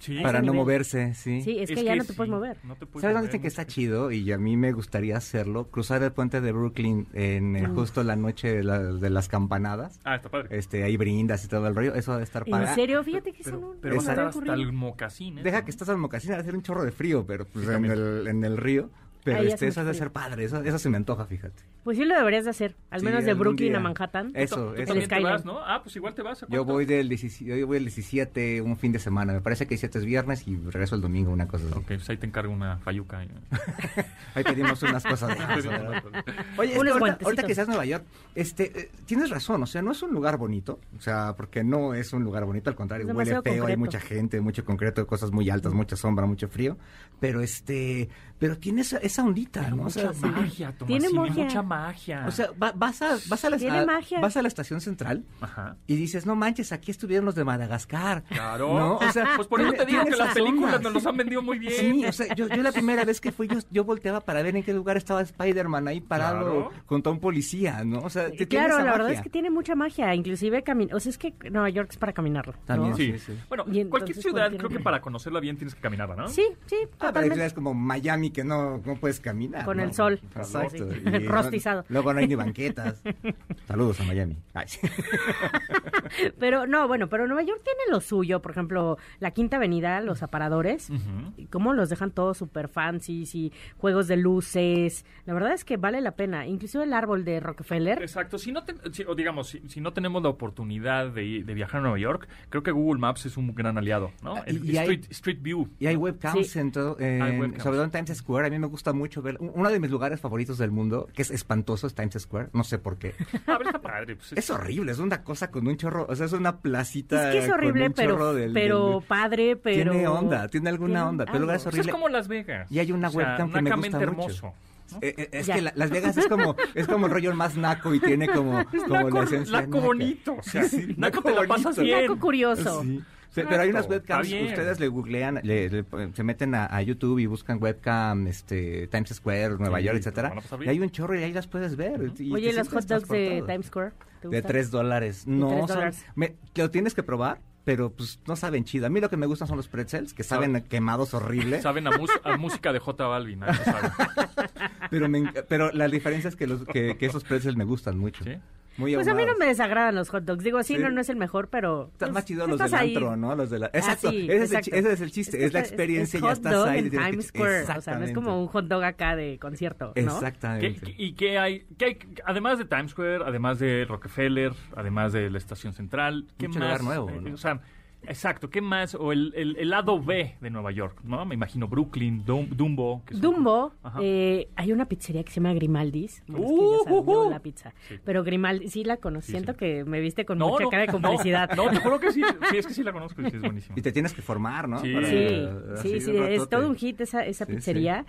Sí. Para no nivel. moverse, sí. Sí, es, que ya no te sí, puedes mover. no te puedes ¿Sabes dónde dicen que no está chido? Y a mí me gustaría hacerlo. Cruzar el puente de Brooklyn en eh, justo la noche de, la- de las campanadas. Ah, está padre. Este, ahí brindas y todo el rollo. Eso debe estar ¿En padre. serio? Fíjate que pero, eso no, pero no vas me a estar había hasta ocurrido. el mocasín. ¿eh? Deja que estás en mocasín, va a ser un chorro de frío, pero pues, en, el, en el río. Pero Ahí este, frío. ser padre. Eso, eso se me antoja, fíjate. Pues sí lo deberías de hacer. Al Sí, menos de Brooklyn día. a Manhattan. Eso, ¿Tú eso. te vas, no? Ah, pues igual te vas. ¿a Yo voy del 17, yo voy el 17 un fin de semana. Me parece que el 17 es viernes y regreso el domingo, una cosa así. Ok, pues ahí te encargo una fayuca. Ahí pedimos unas cosas. más, ¿verdad? Oye, es que Unos ahorita, ahorita que estás en Nueva York, este, eh, tienes razón, o sea, no es un lugar bonito, o sea, porque no es un lugar bonito, al contrario, Es huele feo, hay mucha gente, mucho concreto, cosas muy altas, mucha sombra, mucho frío, pero este, pero tiene esa, esa ondita, ¿no? O sea, mucha magia, Tiene Tomasini, magia. mucha magia. o sea, va- vas, a, vas, a la, a- vas a la estación central Ajá. y dices, no manches, aquí estuvieron los de Madagascar. Claro. ¿No? O sea, pues por eso te digo que las películas nos los han vendido muy bien. Sí, o sea, yo, yo la primera vez que fui, yo, yo volteaba para ver en qué lugar estaba Spider-Man ahí parado Claro. junto a un policía, ¿no? O sea, tiene Claro, esa la verdad es que tiene mucha magia, inclusive caminar. O sea, es que Nueva York es para caminarlo. ¿no? También, Sí. sí, sí. Bueno, Y entonces, cualquier ciudad, creo que para conocerla bien tienes que caminarla, ¿no? Sí, sí, Ah, pero hay totalmente. ciudades como Miami que no, no puedes caminar. Con ¿no? el sol. Exacto. Sí. Y no- Rostizado. luego no hay ni banquetas. Saludos a Miami. Ay. Pero no, bueno, pero Nueva York tiene lo suyo. Por ejemplo, la Quinta Avenida, los aparadores. Cómo los dejan todos súper fancy y juegos de luces. La verdad es que vale la pena. Incluso el árbol de Rockefeller. Exacto. Si no, si- o digamos, si, si no tenemos la oportunidad de, ir- de viajar a Nueva York, creo que Google Maps es un gran aliado, ¿no? Ah, El y Street, Street View. Y hay webcams Sí. en todo, en- Hay webcams. sobre todo en Times Square. A mí me gusta mucho ver. Uno de mis lugares favoritos del mundo, que es espantoso, es Times Square. No sé por qué. Ah, pero está padre. pues, Es horrible, es una cosa con un chorro. O sea, es una placita. Es que es con horrible, un pero, del- pero del- padre, pero... Tiene onda, tiene alguna tiene onda. Pero el lugar es pues es horrible. como Las Vegas. Y hay una O sea, webcam que me gusta mucho. Eh, eh, es Ya. que la- Las Vegas es como, es como el rollo más naco y tiene como, como la Naco- esencia. naco naca. bonito, o sea, Sí, naco te la pasas bonito. bien. Naco curioso. Sí. Sí, pero hay unas webcams, ustedes le googlean, le- le- se meten a, a YouTube y buscan webcam, este, Times Square, Nueva Sí, York, te etcétera. Y hay un chorro y ahí las puedes ver. y Oye, ¿los hot dogs de. Times Square? ¿te De tres dólares. No, son- me- lo tienes que probar, pero pues no saben chido. A mí lo que me gustan son los pretzels, que saben Sabe- quemados horrible. Saben a, música de J Balvin. pero, me pero la diferencia es que, los, que, que esos pretzels me gustan mucho. ¿Sí? Muy Pues a mí no me desagradan los hot dogs. Digo, sí, Sí. no, no es el mejor, pero... Están pues, más chidos los del ahí. antro, ¿no? Los de la... Exacto, Ah, sí, ese, es el, exacto. ese es el chiste, es, la experiencia, es ya hot estás dog ahí. en Times Square. O sea, no es como un hot dog acá de concierto, ¿no? Exactamente. ¿Qué- ¿Y qué hay, qué hay? Además de Times Square, además de Rockefeller, además de la Estación Central, ¿qué Mucho más? lugar nuevo, Eh, ¿no? O sea, exacto, ¿qué más? O el, el, el lado B de Nueva York, ¿no? Me imagino Brooklyn, Dum- Dumbo. que Dumbo, Ajá. eh, hay una pizzería que se llama Grimaldis. Es que Uh, ya saben, uh, la pizza. Sí. Pero Grimaldi, sí la conozco. Sí, Siento sí. que me viste con No, mucha no, cara de no, complicidad. No, te juro que sí. Sí, es que sí la conozco y sí es buenísima. Y te tienes que formar, ¿no? Sí. Para- Sí, sí, es todo un hit esa, esa Sí, pizzería.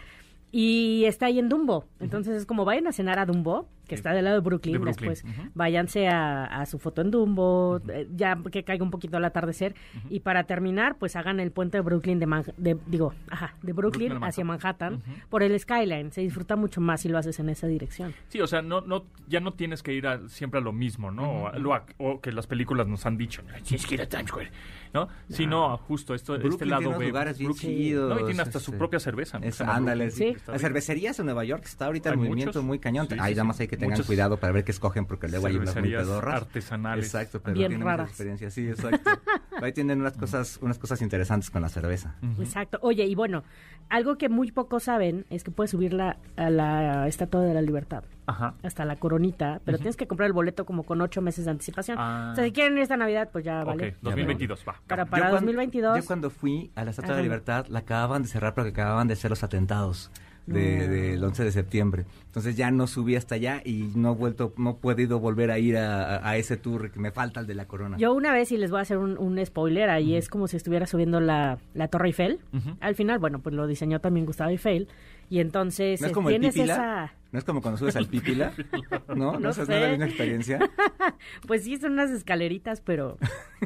Y está ahí en Dumbo. Entonces es como vayan a cenar a Dumbo, que está del lado de Brooklyn, De Brooklyn, después. ujú. Váyanse a, a su foto en Dumbo, eh, ya que caiga un poquito el atardecer. Y para terminar, pues hagan el puente de Brooklyn, de, de digo, ajá, de Brooklyn, hacia Manhattan, por el Skyline. Se disfruta mucho más si lo haces en esa dirección. Sí, o sea, no, no, ya no tienes que ir a- siempre a lo mismo, ¿no? O a- lo a- o que las películas nos han dicho, "Ay, tienes que ir a Times Square, ¿no? Sino justo esto, este Brooklyn lado tiene unos lugares bien Brooklyn, chidos, ¿no? Y tiene hasta su este, propia cerveza. ¿no? Es- ándale, sí. Las cervecerías en Nueva York está ahorita el Hay movimiento muchos. muy cañón. Sí, Ahí sí, nada más sí. hay que tengan Muchas cuidado para ver qué escogen porque luego hay unas muy pedorras. artesanales. Exacto, pero Bien tienen raras. experiencias, sí, exacto. Ahí tienen unas cosas, unas cosas interesantes con la cerveza. Exacto. Oye, y bueno, algo que muy pocos saben es que puedes subirla a la Estatua de la Libertad. Ajá. hasta la coronita, pero tienes que comprar el boleto como con ocho meses de anticipación. Ah. O sea, si quieren ir esta Navidad, pues ya vale. Ok, 2022, va. Para, Yo para cuando- 2022. Yo cuando fui a la Estatua de la Libertad, la acababan de cerrar porque acababan de ser los atentados de- del 11 de septiembre. Entonces ya no subí hasta allá y no he vuelto, no he podido volver a ir a, ese tour que me falta el de la corona. Yo una vez, y les voy a hacer un, un spoiler, ahí es como si estuviera subiendo la, la Torre Eiffel. Al final, bueno, pues lo diseñó también Gustavo Eiffel. Y entonces ¿No es eh, como el tienes Pípila? esa... ¿No es como cuando subes al Pípila? ¿No? ¿No, No es sé. la misma experiencia? Pues sí, son unas escaleritas, pero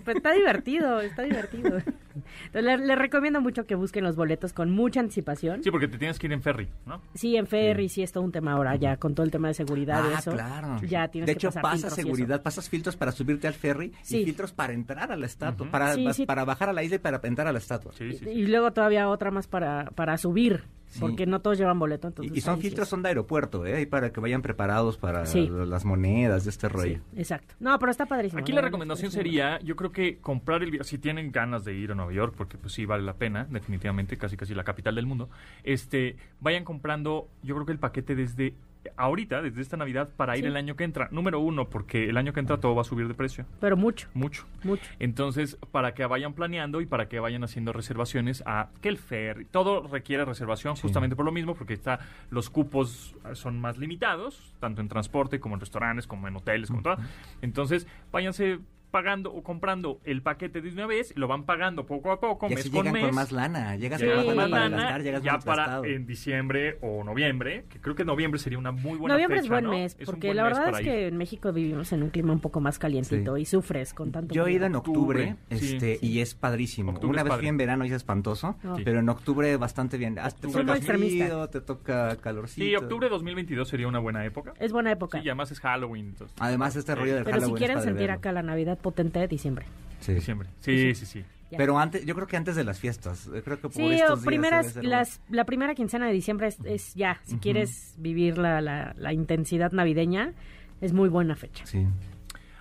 pues está divertido, está divertido. Entonces, les, les recomiendo mucho que busquen los boletos con mucha anticipación. Sí, porque te tienes que ir en ferry, ¿no? Sí, en ferry sí es todo un tema ahora ya con todo el tema de seguridad y ah, eso. claro. Ya tienes de que hecho, pasar pasas filtros y eso. seguridad, pasas filtros para subirte al ferry Sí. y filtros para entrar a la estatua, para, Sí, sí. para bajar a la isla y para entrar a la estatua. Sí, sí. sí. Y luego todavía otra más para, para subir, Sí. porque no todos llevan boleto. Entonces Y, y son sí filtros, son de aeropuerto, ¿eh? Y para que vayan preparados para Sí. las monedas de este Sí, rollo. exacto. No, pero está padrísimo. Aquí ¿no? la recomendación sería, yo creo que comprar el si tienen ganas de ir a Nueva York, porque pues sí vale la pena, definitivamente, casi casi la capital del mundo, este, vayan comprando, yo creo que el paquete desde ahorita, desde esta Navidad, para ir el año que entra. Número uno, porque el año que entra todo va a subir de precio, Pero mucho, mucho. mucho. Entonces, para que vayan planeando y para que vayan haciendo reservaciones a que el ferry, todo requiere reservación justamente por lo mismo, porque está los cupos son más limitados, tanto en transporte como en restaurantes, como en hoteles, como todo. Entonces, váyanse pagando o comprando el paquete de una vez, lo van pagando poco a poco, Y mes así con llegan mes. con más lana. Llegas Llegas con más lana para lana, gastar, llegas ya más para gastado. en diciembre o noviembre, que creo que noviembre sería una muy buena Noviembre es buen ¿no? mes, porque buen la verdad es ir. que en México vivimos en un clima un poco más calientito Sí. y sufres con tanto Yo he ido en octubre, Octubre, sí, este, sí. y es padrísimo. Octubre Una es vez padre. fui en verano y es espantoso, Sí. pero en octubre bastante bien. Ah, Te toca frío, te toca calorcito. Sí, octubre de 2022 sería una buena época. Es buena época. Sí, y además es Halloween. entonces- Además, este rollo del pero Halloween si quieren sentir verlo. acá la Navidad potente, diciembre. Sí. Diciembre. Sí, sí, sí. Ya. Pero antes, yo creo que antes de las fiestas. eh, Creo que por Sí, estos días primeras, las, la primera quincena de diciembre es, es ya, si quieres vivir la, la, la intensidad navideña, es muy buena fecha. Sí.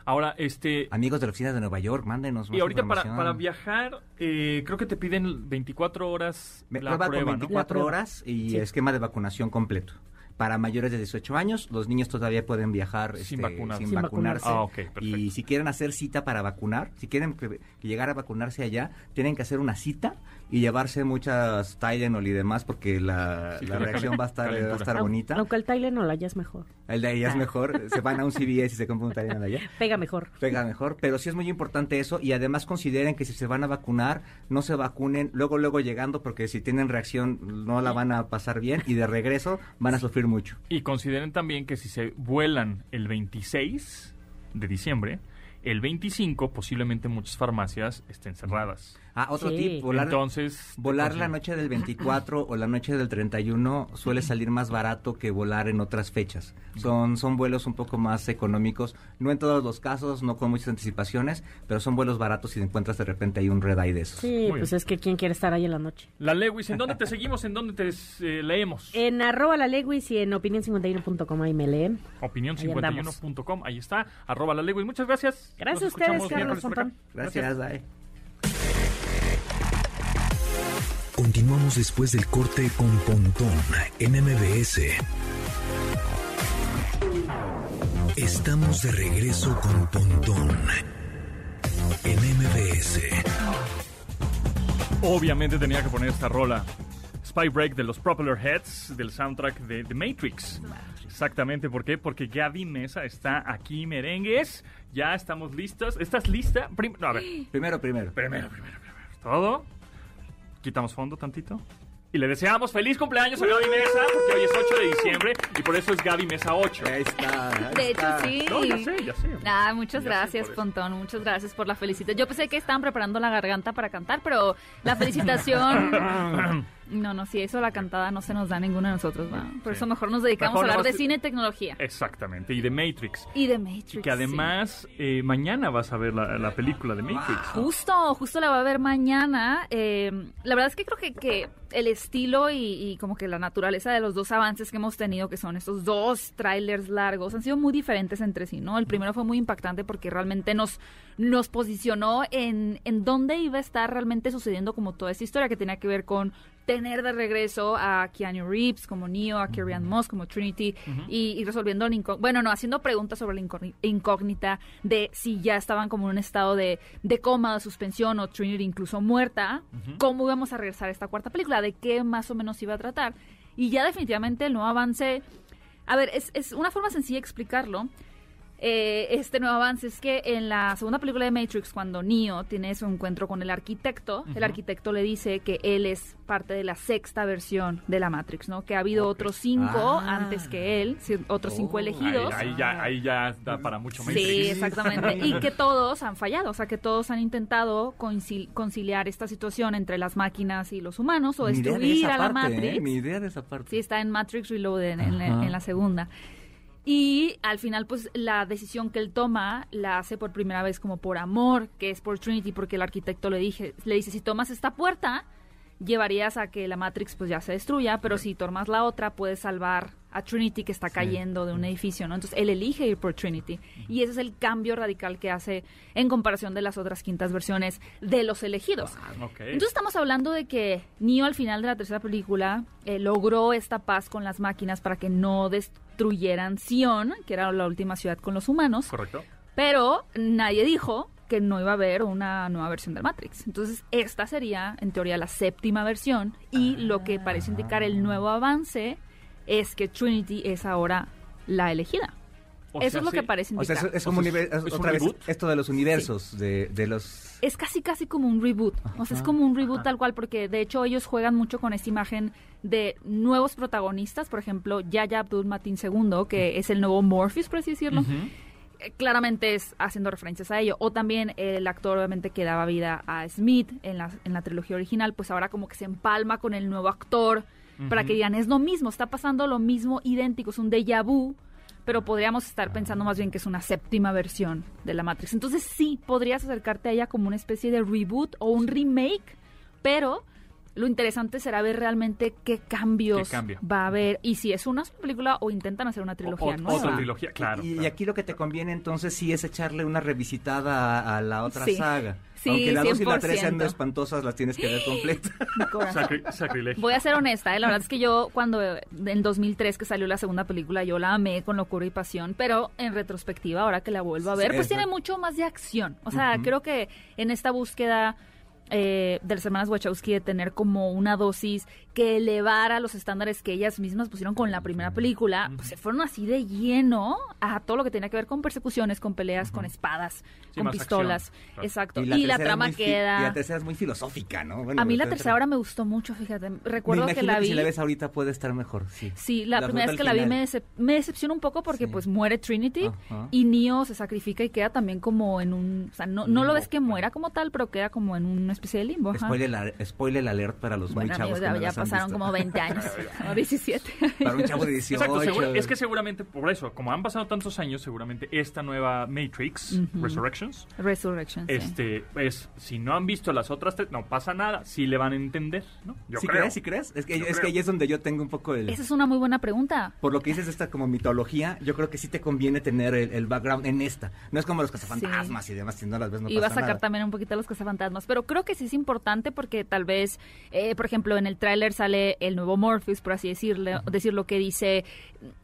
Ahora, este... Amigos de la oficina de Nueva York, mándenos más Y ahorita para, para viajar, eh, creo que te piden 24 horas Me- la prueba prueba, con ¿no? 24 La prueba. horas y Sí. esquema de vacunación completo. Para mayores de 18 años, los niños todavía pueden viajar Sin este, vacunarse. sin Sin vacunarse. vacunarse. Ah, y si quieren hacer cita para vacunar, si quieren que, que llegar a vacunarse allá, tienen que hacer una cita y llevarse muchas Tylenol y demás porque la, Sí, la reacción va a estar, va a estar bonita. Aunque el Tylenol allá es mejor. El de ella es Ah. mejor. Se van a un CVS y se compran un Tylenol allá. Pega mejor. Pega mejor, pero sí es muy importante eso y además consideren que si se van a vacunar, no se vacunen luego, luego llegando porque si tienen reacción no la van a pasar bien y de regreso van a sufrir mucho. Y consideren también que si se vuelan el 26 de diciembre, el 25 posiblemente muchas farmacias estén cerradas. Ah, otro Sí. tip, volar, Entonces, volar la noche del 24 o la noche del 31 suele salir más barato que volar en otras fechas. Son, son vuelos un poco más económicos, no en todos los casos, no con muchas anticipaciones, pero son vuelos baratos si encuentras de repente ahí un red eye de esos. Sí, Muy pues bien. es que quién quiere estar ahí en la noche. La Lewis, ¿en dónde te seguimos? ¿En dónde te eh, leemos? En arroba la Lewis y en opinión51.com ahí me leen. Opinión51.com, ahí está. Arroba la Lewis. Muchas gracias. Gracias Nos a ustedes, Carlos. Pontón. Gracias, Dai. Continuamos después del corte con Pontón en MBS. Estamos de regreso con Pontón en MBS. Obviamente tenía que poner esta rola. Spy Break de los Propeller Heads del soundtrack de The Matrix. Exactamente, ¿por qué? Porque Gaby Mesa está aquí, merengues. Ya estamos listos. ¿Estás lista? Prim- no, a ver, Primero, primero. primero, primero, primero. Todo. Quitamos fondo tantito. Y le deseamos feliz cumpleaños a Gaby Mesa, porque hoy es 8 de diciembre y por eso es Gaby Mesa 8. Ahí está. ahí De hecho, está. sí. No, ya sé, ya sé. Ah, muchas Ya gracias. Pontón. Muchas gracias por la felicitación. Yo pensé que estaban preparando la garganta para cantar, pero la felicitación. No, no, si eso la cantada no se nos da a ninguno de nosotros, ¿va? Por Sí. eso mejor nos dedicamos Mejor a hablar de cine y tecnología. Exactamente, y de Matrix. Y de Matrix. Que además eh, mañana vas a ver la, la película de Matrix. sí. Justo, justo la va a ver mañana. Eh, la verdad es que creo que, que el estilo y, y como que la naturaleza de los dos avances que hemos tenido, que son estos dos trailers largos, han sido muy diferentes entre sí, ¿no? El primero fue muy impactante porque realmente nos, nos posicionó en, en dónde iba a estar realmente sucediendo como toda esta historia que tenía que ver con tener de regreso a Keanu Reeves como Neo, a Carrie Ann Moss como Trinity y, y resolviendo bueno, no, haciendo preguntas sobre la incógni- incógnita de si ya estaban como en un estado de, de coma, de suspensión o Trinity incluso muerta, cómo íbamos a regresar a esta cuarta película, de qué más o menos iba a tratar. Y ya definitivamente el nuevo avance, a ver, es, es una forma sencilla de explicarlo. Eh, este nuevo avance es que en la segunda película de Matrix, cuando Neo tiene su encuentro con el arquitecto, el arquitecto le dice que él es parte de la sexta versión de la Matrix, ¿no? Que ha habido otros cinco Ah. antes que él, otros cinco Oh. elegidos. Ahí, ahí ya, ahí ya da para mucho Matrix. Sí, exactamente. Y que todos han fallado, o sea, que todos han intentado concil- conciliar esta situación entre las máquinas y los humanos o de destruir a la parte, Matrix. ¿eh? Ni idea de esa parte. Sí, está en Matrix Reloaded en, en en la segunda. Y al final, pues la decisión que él toma la hace por primera vez como por amor, que es por Trinity, porque el arquitecto le, dije, le dice, si tomas esta puerta, llevarías a que la Matrix pues ya se destruya, pero si tomas la otra, puedes salvar a Trinity que está cayendo de un edificio, ¿no? Entonces él elige ir por Trinity. Y ese es el cambio radical que hace en comparación de las otras quintas versiones de los elegidos. Ok. Entonces estamos hablando de que Neo al final de la tercera película eh, logró esta paz con las máquinas para que no destruyeran Sion, que era la última ciudad con los humanos, Correcto. pero nadie dijo que no iba a haber una nueva versión del Matrix. Entonces esta sería en teoría la séptima versión y lo que parece indicar el nuevo avance es que Trinity es ahora la elegida. O Eso sea, es lo sí. que parece O indicar. sea, es, es O como sea, un es- es un vez reboot. esto de los universos, de, de los... es casi casi como un reboot. O sea, es como un reboot tal cual, porque de hecho ellos juegan mucho con esta imagen de nuevos protagonistas. Por ejemplo, Yaya Abdul Matin II, que es el nuevo Morpheus, por así decirlo. Eh, Claramente es haciendo referencias a ello. O también el actor, obviamente, que daba vida a Smith en la, en la trilogía original, pues ahora como que se empalma con el nuevo actor para que digan, es lo mismo, está pasando lo mismo idéntico, es un déjà vu pero podríamos estar pensando más bien que es una séptima versión de la Matrix. Entonces sí, podrías acercarte a ella como una especie de reboot o un remake, pero lo interesante será ver realmente qué cambios va a haber y si es una sola película o intentan hacer una trilogía O- nueva. Otra trilogía, claro. Y, aquí lo que te conviene entonces sí es echarle una revisitada a, a la otra Sí. saga. Sí, Aunque la 2 y la 3 sean 100%. espantosas, las tienes que ver completas. Sacri- sacrilegio. Voy a ser honesta, ¿eh? la verdad es que yo cuando en 2003 que salió la segunda película yo la amé con locura y pasión, pero en retrospectiva ahora que la vuelvo a ver Sí, pues es tiene mucho más de acción. O sea, creo que en esta búsqueda eh, de las hermanas Wachowski de tener como una dosis que elevara los estándares que ellas mismas pusieron con la primera película, pues se fueron así de lleno a todo lo que tenía que ver con persecuciones, con peleas, con espadas, Sí, con pistolas. acción, claro. Exacto. Y la, trama queda... Y la tercera es muy filosófica, ¿no? Bueno, a mí la tercera ahora me gustó mucho, fíjate. Recuerdo me que la vi... si la ves ahorita puede estar mejor, sí. Sí, la, La primera vez que la vi me, decep- me decepciona un poco porque Sí. pues muere Trinity y Neo se sacrifica y queda también como en un... O sea, no, no lo ves que muera como tal, pero queda como en una especie de limbo. Spoiler, la- spoiler alert para los Bueno, muy chavos amigos, que ya, no ya pasaron visto. como 20 años, o 17. Para un chavo de 18. Exacto, es que seguramente por eso, como han pasado tantos años, seguramente esta nueva Matrix, Resurrections, Resurrection, sí. este, es, si no han visto las otras tres, no pasa nada, sí le van a entender, ¿no? Yo ¿Sí creo. crees? ¿Sí crees? Es que, Yo es que ahí es donde yo tengo un poco el... Esa es una muy buena pregunta. Por lo que dices esta como mitología, yo creo que sí te conviene tener el, el background en esta. No es como los cazafantasmas y demás, si no las ves no a pasa sacar nada. también un poquito a los cazafantasmas, pero creo que sí es importante porque tal vez, eh, por ejemplo, en el tráiler sale el nuevo Morpheus, por así decirle, decirlo, que dice,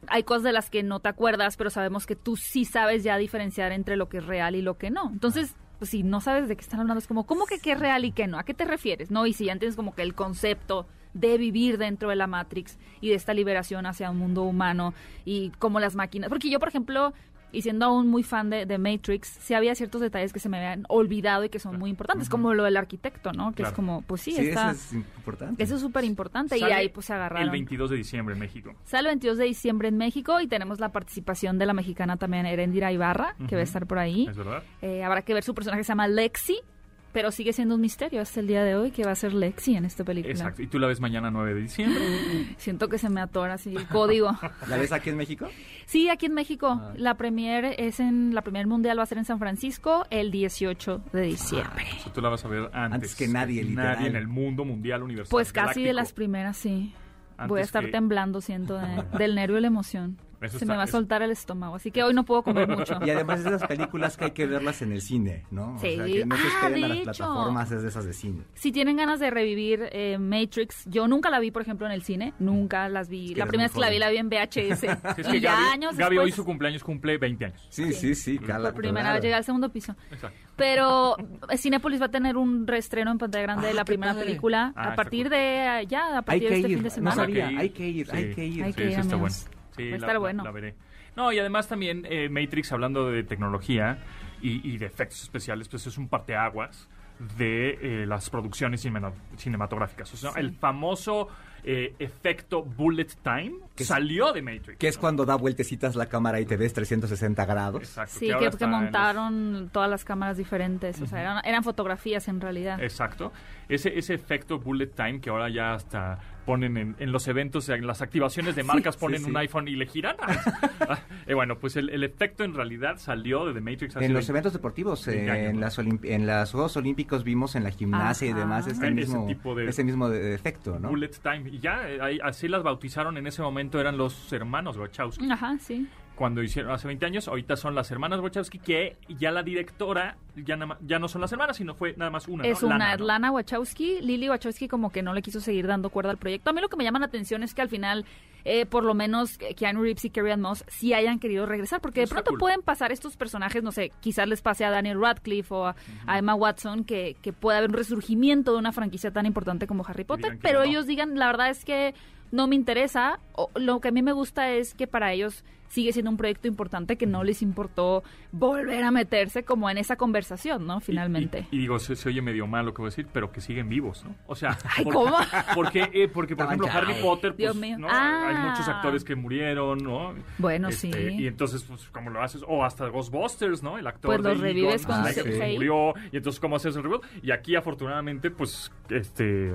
hay cosas de las que no te acuerdas, pero sabemos que tú sí sabes ya diferenciar entre lo que es real y lo que no. Entonces, pues si no sabes de qué están hablando, es como, ¿cómo que qué es real y qué no? ¿A qué te refieres? ¿No? Y si ya entiendes como que el concepto de vivir dentro de la Matrix y de esta liberación hacia un mundo humano y cómo las máquinas. Porque yo, por ejemplo, y siendo aún muy fan de, de Matrix, sí había ciertos detalles que se me habían olvidado y que son muy importantes, como lo del arquitecto, ¿no? Que es como, pues sí, Sí, está, eso es importante. eso es súper importante y ahí pues se agarraron. El 22 de diciembre en México. Sale el 22 de diciembre en México y tenemos la participación de la mexicana también Erendira Ibarra, que va a estar por ahí. ¿Es verdad? Eh, habrá que ver su personaje, se llama Lexi, pero sigue siendo un misterio hasta el día de hoy que va a ser Lexi en esta película. Exacto. Y tú la ves mañana 9 de diciembre. Siento que se me atora así el código. ¿La ves aquí en México? Sí, aquí en México. Ah. La premier es en la premier mundial va a ser en San Francisco el 18 de diciembre. O sea, tú la vas a ver antes. Antes que nadie, literal. Nadie en el mundo mundial universal. Pues casi de las primeras, sí. Antes Voy a estar que- temblando, siento, de- del nervio y la emoción. Eso Se está- me va a soltar el estómago, así que hoy no puedo comer mucho. Y además es de esas películas que hay que verlas en el cine, ¿no? Sí. O sea, que no se Ah, esperen a de las hecho. plataformas, es de esas de cine. Si tienen ganas de revivir eh, Matrix, yo nunca la vi, por ejemplo, en el cine. Nunca las vi. que la primera vez que la vi, la vi en VHS. Sí, es que y ya Gaby, años Gaby hoy después, su cumpleaños cumple 20 años. Sí, sí, sí, cala- por primera claro. vez llegué al segundo piso. Exacto. Pero eh, Cinépolis va a tener un reestreno en pantalla grande Ah, de la qué primera padre. película Ah, a partir de ya, a partir de este ir, fin de no semana. sabía, Hay que hay ir. que ir, Sí. hay que ir. Hay Sí, que ir, eso está bueno. Sí, Va a estar la- bueno. la veré. No, y además también eh, Matrix, hablando de tecnología y, y de efectos especiales, pues es un parteaguas de eh, las producciones cinema- cinematográficas. O sea, el famoso eh, efecto bullet time Que es- salió de Matrix. Que es ¿no? cuando da vueltecitas la cámara y te ves 360 grados. Exacto. Sí, que, que los- montaron todas las cámaras diferentes. O sea, eran, eran fotografías en realidad. Exacto. Ese, ese efecto bullet time que ahora ya hasta ponen en, en los eventos, en las activaciones de marcas, ponen sí, sí. un iPhone y le giran. Eh, bueno, pues el, el efecto en realidad salió de The Matrix hace En los 20 eventos deportivos, eh, años, en, ¿no? las en los Juegos Olímpicos vimos en la gimnasia y demás este Ese mismo, tipo de- ese mismo de- de efecto, ¿no? Bullet Time. Y ya, eh, ahí- así las bautizaron en ese momento, eran los hermanos Wachowski. Ajá, sí. Cuando hicieron hace 20 años, ahorita son las hermanas Wachowski, que ya la directora, ya, ma- ya no son las hermanas, sino fue nada más una. Es ¿no? una Lana, ¿no? Lana Wachowski. Lily Wachowski como que no le quiso seguir dando cuerda al proyecto. A mí lo que me llama la atención es que al final, eh, por lo menos Keanu Reeves y Carrie Ann Moss sí hayan querido regresar. Porque de pronto cool. pueden pasar estos personajes, no sé, quizás les pase a Daniel Radcliffe o a, a Emma Watson, que, que pueda haber un resurgimiento de una franquicia tan importante como Harry Potter. Pero no. ellos digan, la verdad es que no me interesa. O, lo que a mí me gusta es que para ellos sigue siendo un proyecto importante que no les importó volver a meterse como en esa conversación, ¿no? Finalmente. Y, y digo, se, se oye medio mal lo que voy a decir, pero que siguen vivos, ¿no? O sea, Ay, por- ¿cómo? Porque, eh, porque por ejemplo, Harry. Potter, pues, Dios mío. ¿no? Ah. hay muchos actores que murieron, ¿no? Bueno, Este, sí. Y entonces, pues, ¿cómo lo haces? O hasta Ghostbusters, ¿no? El actor Pues de los revives Egon, con ah, que Hay. murió. Y entonces, ¿cómo haces el reboot? Y aquí, afortunadamente, pues, este...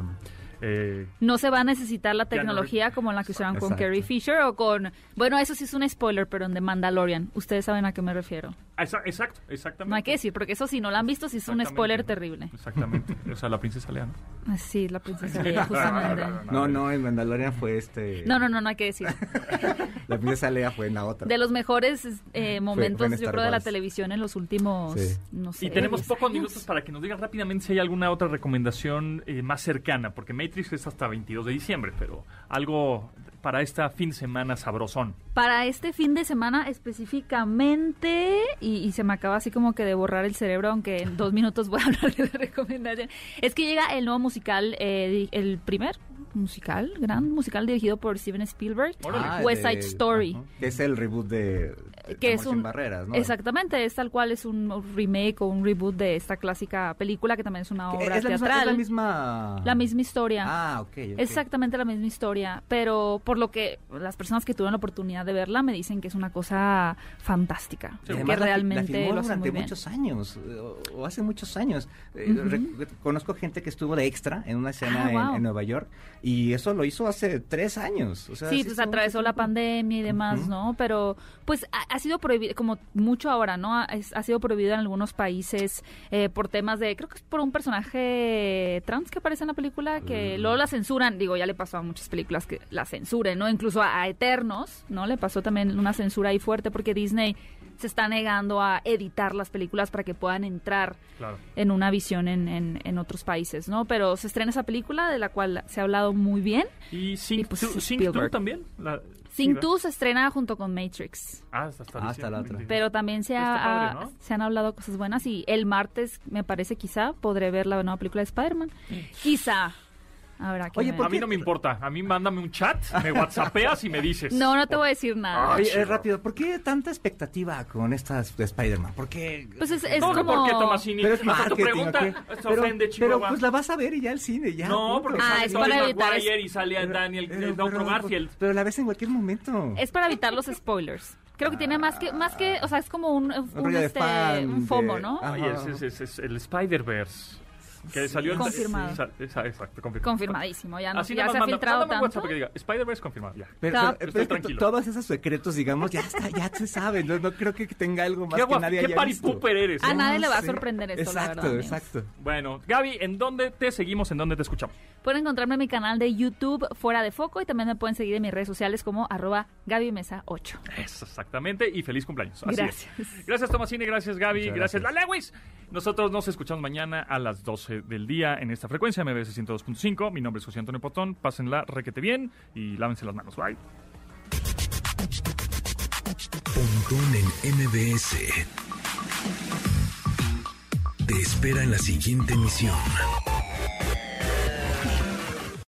eh, No se va a necesitar la Ya no tecnología como la que usaron con. Carrie Fisher o con... Bueno, eso sí es un spoiler, pero en The Mandalorian. Ustedes saben a qué me refiero. esa- exacto, exactamente. No hay que decir, porque eso si no lo han visto, sí es un spoiler terrible. Exactamente. O sea, la princesa Leia, ¿no? Ah, Sí, la princesa Leia, justamente. No, no, en Mandalorian fue este... No, no, no, no hay que decir. La princesa Leia fue en la otra. De los mejores eh, momentos, fue yo creo, de la televisión en los últimos, Sí. no sé. Y tenemos 10 pocos años. minutos para que nos digan rápidamente si hay alguna otra recomendación eh, más cercana, porque Matrix es hasta 22 de diciembre, pero algo para esta fin de semana sabrosón. Para este fin de semana específicamente, y, y se me acaba así como que de borrar el cerebro, aunque en dos minutos voy a hablar de la recomendación, es que llega el nuevo musical, eh, el primer musical, gran musical dirigido por Steven Spielberg, Órale. West Side de- Story. que es el reboot de, de que es sin un barreras, ¿no? exactamente es tal cual es un remake o un reboot de esta clásica película que también es una obra es la misma- es la misma... La misma historia Ah, ok. ok. Exactamente la misma historia, pero por lo que las personas que tuvieron la oportunidad de verla me dicen que es una cosa fantástica, que además la la realmente filmó lo hace durante muy bien. muchos años, o, o hace muchos años. Eh, conozco gente que estuvo de extra en una escena Ah, en- wow. en, Nueva York y eso lo hizo hace tres años. O sea, Sí, pues atravesó la pandemia y demás. ¿no? Pero pues ha, ha sido prohibido, como mucho ahora, ¿no? Ha, es- ha sido prohibido en algunos países eh, por temas de, creo que es por un personaje trans que aparece en la película, que Mm. luego la censuran, digo, ya le pasó a muchas películas que la censuren, ¿no? Incluso a, a Eternos, ¿no? Le pasó también una censura ahí fuerte porque Disney se está negando a editar las películas para que puedan entrar Claro. en una visión en, en, en otros países, ¿no? Pero se estrena esa película de la cual se ha hablado muy bien. ¿Y Sing, Y, pues, 2 Spielberg. también? La- Sing sí, 2 se estrena junto con Matrix. Ah, hasta, Ah, hasta la otra. Pero también se, ha- padre, ¿no? se han hablado cosas buenas y el martes, me parece, quizá podré ver la nueva película de Spider-Man. Quizá. Habrá que Oye, ver. ¿por A mí no me importa. A mí mándame un chat, me whatsappeas y me dices. No, no te voy a decir nada. Oye, chido. eh, rápido, ¿por qué tanta expectativa con estas de Spider-Man? ¿Por qué? Pues es, es No, no, como... ¿por qué, Tomasini? Pero es Hasta tu marketing, pregunta ¿o qué? se ofende, pero, pero Chihuahua. pues la vas a ver y ya al cine, ya. no, porque Ah, sale es Tobey para evitar Maguire y sale a Daniel, Pero- el otro pero- Garfield. Pero la ves en cualquier momento. Es para evitar los spoilers. Creo que tiene más que, más que, o sea, es como un, un, rollo de este, fan, un FOMO, de- ¿no? Ah. Oye, es, es- es- es el Spider-Verse. Que salió el- Confirmado. Esa- esa- exacto, confirmado. Confirmadísimo, ya, no, Así ya nada se ha manda- filtrado tanto. WhatsApp que diga Spider-Verse confirmado, ya. Pero, Estoy es que tranquilo. todos esos secretos, digamos, ya está, ya se sabe. No, no creo que tenga algo más ¿Qué, que nadie qué haya visto. pooper eres? A eh? nadie le va a Sí. sorprender esto, la Exacto, verdad, amigos. exacto. Bueno, Gaby, ¿en dónde te seguimos? ¿En dónde te escuchamos? Pueden encontrarme en mi canal de YouTube Fuera de Foco y también me pueden seguir en mis redes sociales como arroba Gaby Mesa 8. Eso, exactamente. Y feliz cumpleaños. Así Gracias. es. Gracias, Tomasini. Gracias, Gaby. Muchas Gracias, gracias. La Lewis. Nosotros nos escuchamos mañana a las 12 del día en esta frecuencia, MBS 102.5. Mi nombre es José Antonio Potón. Pásenla requete bien y lávense las manos. Bye. Pontón en MBS. Te espera en la siguiente emisión.